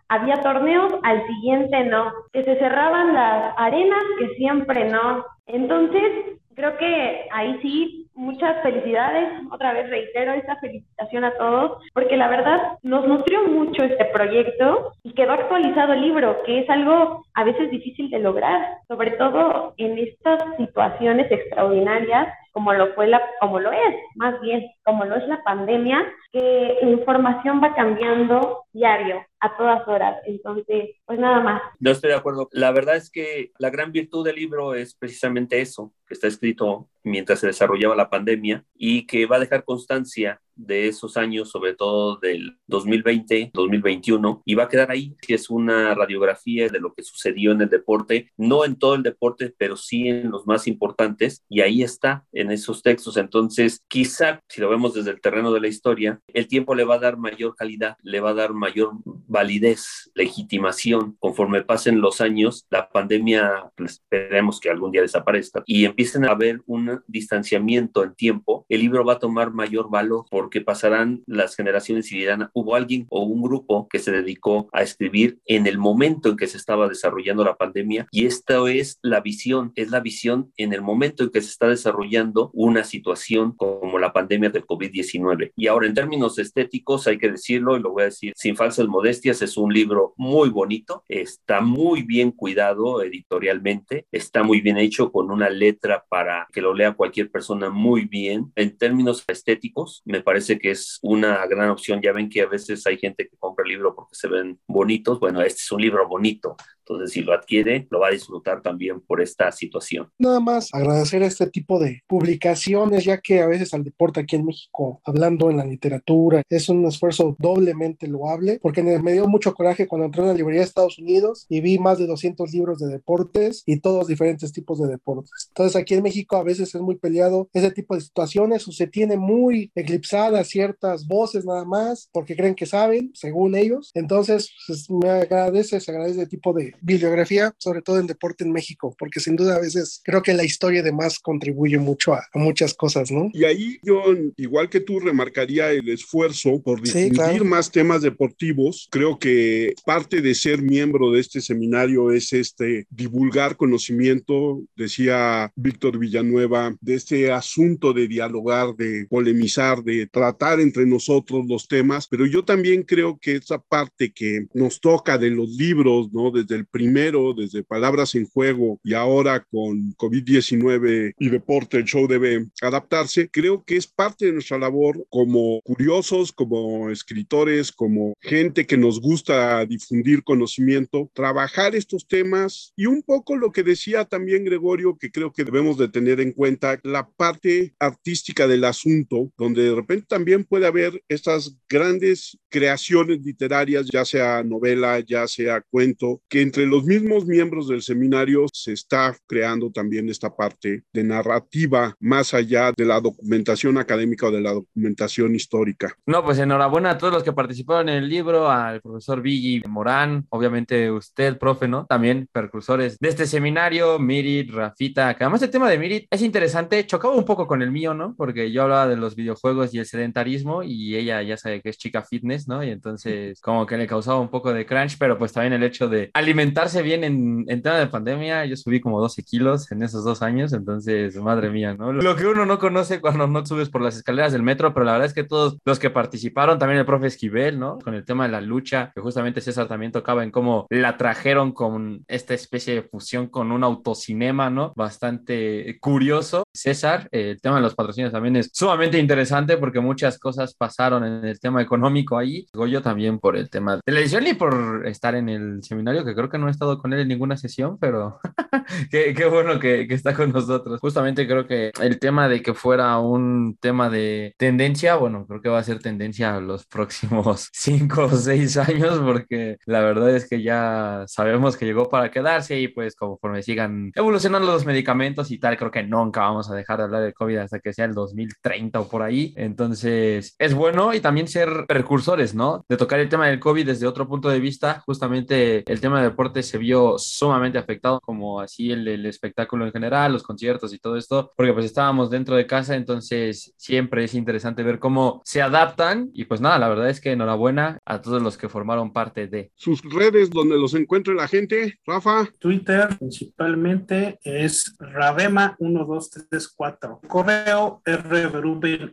había torneos, al siguiente no, que se cerraban las arenas, que siempre no. Entonces, creo que ahí sí muchas felicidades. Otra vez reitero esta felicitación a todos, porque la verdad nos nutrió mucho este proyecto y quedó actualizado el libro, que es algo a veces difícil de lograr, sobre todo en estas situaciones extraordinarias como lo fue la, como lo es, más bien, como lo es la pandemia, que la información va cambiando diario, a todas horas. Entonces, pues nada más. No estoy de acuerdo. La verdad es que la gran virtud del libro es precisamente eso, que está escrito mientras se desarrollaba la pandemia y que va a dejar constancia de esos años, sobre todo del 2020, 2021, y va a quedar ahí, que es una radiografía de lo que sucedió en el deporte, no en todo el deporte, pero sí en los más importantes, y ahí está en esos textos. Entonces, quizá, si lo vemos desde el terreno de la historia, el tiempo le va a dar mayor calidad, le va a dar mayor validez, legitimación, conforme pasen los años, la pandemia, pues, esperemos que algún día desaparezca, y empiecen a haber un distanciamiento en tiempo, el libro va a tomar mayor valor por porque pasarán las generaciones y dirán, hubo alguien o un grupo que se dedicó a escribir en el momento en que se estaba desarrollando la pandemia y esta es la visión, es la visión en el momento en que se está desarrollando una situación como la pandemia del COVID-19. Y ahora en términos estéticos hay que decirlo y lo voy a decir sin falsas modestias, es un libro muy bonito, está muy bien cuidado editorialmente, está muy bien hecho con una letra para que lo lea cualquier persona muy bien. En términos estéticos, me parece parece que es una gran opción. Ya ven que a veces hay gente que compra el libro porque se ven bonitos. Bueno, este es un libro bonito, Entonces, si lo adquiere, lo va a disfrutar también por esta situación. Nada más agradecer este tipo de publicaciones, ya que a veces al deporte aquí en México, hablando en la literatura, es un esfuerzo doblemente loable, porque me dio mucho coraje cuando entré en la librería de Estados Unidos y vi más de 200 libros de deportes y todos diferentes tipos de deportes. Entonces, aquí en México a veces es muy peleado ese tipo de situaciones o se tiene muy eclipsadas ciertas voces nada más porque creen que saben, según ellos. Entonces, pues, me agradece, se agradece ese tipo de bibliografía, sobre todo en deporte en México, porque sin duda a veces creo que la historia de más contribuye mucho a, muchas cosas, ¿no? Y ahí yo, igual que tú, remarcaría el esfuerzo por difundir más temas deportivos. Creo que parte de ser miembro de este seminario es este divulgar conocimiento, decía Víctor Villanueva, de este asunto de dialogar, de polemizar, de tratar entre nosotros los temas, pero yo también creo que esa parte que nos toca de los libros, ¿no? Desde el primero, desde Palabras en Juego y ahora con COVID-19 y deporte, el show debe adaptarse, creo que es parte de nuestra labor como curiosos, como escritores, como gente que nos gusta difundir conocimiento, trabajar estos temas y un poco lo que decía también Gregorio, que creo que debemos de tener en cuenta, la parte artística del asunto, donde de repente también puede haber estas grandes creaciones literarias, ya sea novela, ya sea cuento, que entre los mismos miembros del seminario se está creando también esta parte de narrativa más allá de la documentación académica o de la documentación histórica. No, pues enhorabuena a todos los que participaron en el libro, al profesor Viggy Morán, obviamente usted, profe, ¿no? También precursores de este seminario, Mirit, Rafita, que además el tema de Mirit es interesante, chocaba un poco con el mío, ¿no? Porque yo hablaba de los videojuegos y el sedentarismo y ella ya sabe que es chica fitness, ¿no? Y entonces como que le causaba un poco de crunch, pero pues también el hecho de alimentarse bien en, tema de pandemia, yo subí como 12 kilos en esos dos años, entonces, madre mía, ¿no? Lo que uno no conoce cuando no subes por las escaleras del metro, pero la verdad es que todos los que participaron, también el profe Esquivel, ¿no? Con el tema de la lucha, que justamente César también tocaba en cómo la trajeron con esta especie de fusión con un autocinema, ¿no? Bastante curioso. César, eh, el tema de los patrocinios también es sumamente interesante porque muchas cosas pasaron en el tema económico ahí. Goyo también por el tema de la edición y por estar en el seminario, que creo que no he estado con él en ninguna sesión, pero qué, qué, bueno que, que, está con nosotros. Justamente creo que el tema de que fuera un tema de tendencia, bueno, creo que va a ser tendencia los próximos cinco o seis años, porque la verdad es que ya sabemos que llegó para quedarse y pues conforme sigan evolucionando los medicamentos y tal, creo que nunca vamos a dejar de hablar del COVID hasta que sea el 2030 o por ahí. Entonces, es bueno y también ser precursores, ¿no? De tocar el tema del COVID desde otro punto de vista. Justamente el tema del deporte se vio sumamente afectado, como así el, el espectáculo en general, los conciertos y todo esto, porque pues estábamos dentro de casa, entonces siempre es interesante ver cómo se adaptan y pues nada, la verdad es que enhorabuena a todos los que formaron parte de. Sus redes donde los encuentre la gente, Rafa. Twitter principalmente es Ravema1234. Correo rbrubem.com.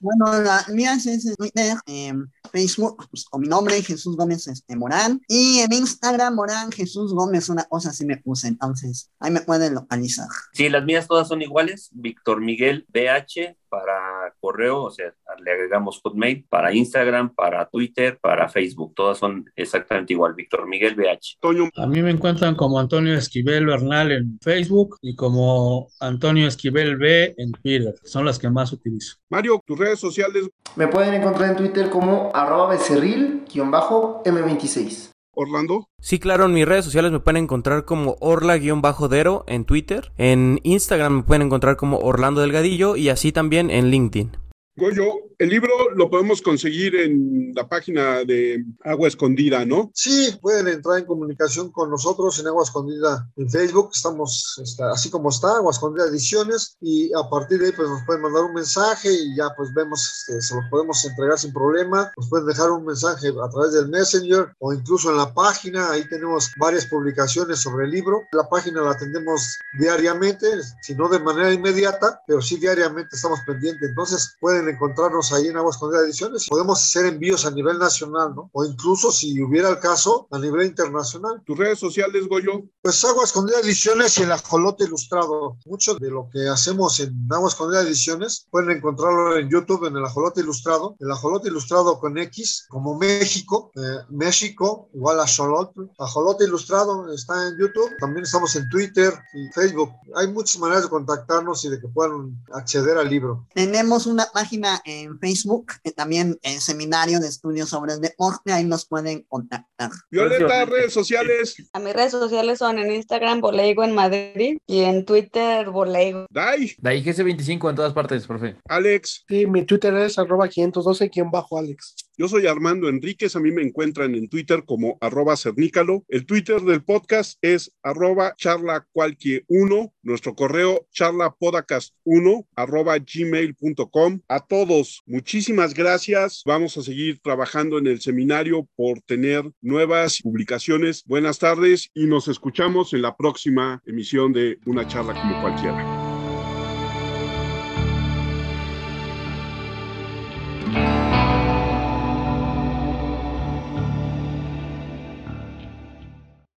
Bueno, la mía es Twitter, eh, Facebook, pues, con mi nombre, Jesús Gómez este, Morán. Y en Instagram, Morán Jesús Gómez, una cosa así me puse, entonces ahí me pueden localizar. Sí, las mías todas son iguales. Víctor Miguel BH para correo, o sea, le agregamos Hotmail, para Instagram, para Twitter, para Facebook, todas son exactamente igual, Víctor Miguel BH. A mí me encuentran como Antonio Esquivel Bernal en Facebook y como Antonio Esquivel B en Twitter, son las que más utilizo. Mario, tus redes sociales. Me pueden encontrar en Twitter como arroba becerril-m26. Orlando. Sí, claro, en mis redes sociales me pueden encontrar como Orla-Dero en Twitter. En Instagram me pueden encontrar como Orlando Delgadillo y así también en LinkedIn. Goyo, el libro lo podemos conseguir en la página de Agua Escondida, ¿no? Sí, pueden entrar en comunicación con nosotros en Agua Escondida en Facebook. Estamos está, así como está, Agua Escondida Ediciones, y a partir de ahí pues nos pueden mandar un mensaje y ya pues vemos, este, se los podemos entregar sin problema. Nos pueden dejar un mensaje a través del Messenger o incluso en la página. Ahí tenemos varias publicaciones sobre el libro. La página la atendemos diariamente, si no de manera inmediata, pero sí diariamente estamos pendientes. Entonces pueden encontrarnos ahí en Agua Escondida Ediciones. Podemos hacer envíos a nivel nacional, ¿no? O incluso, si hubiera el caso, a nivel internacional. ¿Tus redes sociales, Goyo? Pues Agua Escondida Ediciones y el Ajolote Ilustrado. Mucho de lo que hacemos en Agua Escondida Ediciones pueden encontrarlo en YouTube, en el Ajolote Ilustrado. El Ajolote Ilustrado con X, como México, eh, México, igual a Ajolote. Ajolote Ilustrado está en YouTube. También estamos en Twitter y Facebook. Hay muchas maneras de contactarnos y de que puedan acceder al libro. Tenemos una página en Facebook, que también el seminario de estudios sobre el deporte, ahí nos pueden contactar. Violeta, redes sociales. A mis redes sociales son en Instagram, Boleigo en Madrid, y en Twitter, Boleigo. Dai. Dai GC25 en todas partes, profe. Alex. Sí, mi Twitter es arroba 512, quien bajo Alex. Yo soy Armando Enríquez, a mí me encuentran en Twitter como arroba cernícalo. El Twitter del podcast es arroba charlacualquier1, nuestro correo charlapodcast1 arroba gmail.com. A todos, muchísimas gracias. Vamos a seguir trabajando en el seminario por tener nuevas publicaciones. Buenas tardes y nos escuchamos en la próxima emisión de Una charla como cualquiera.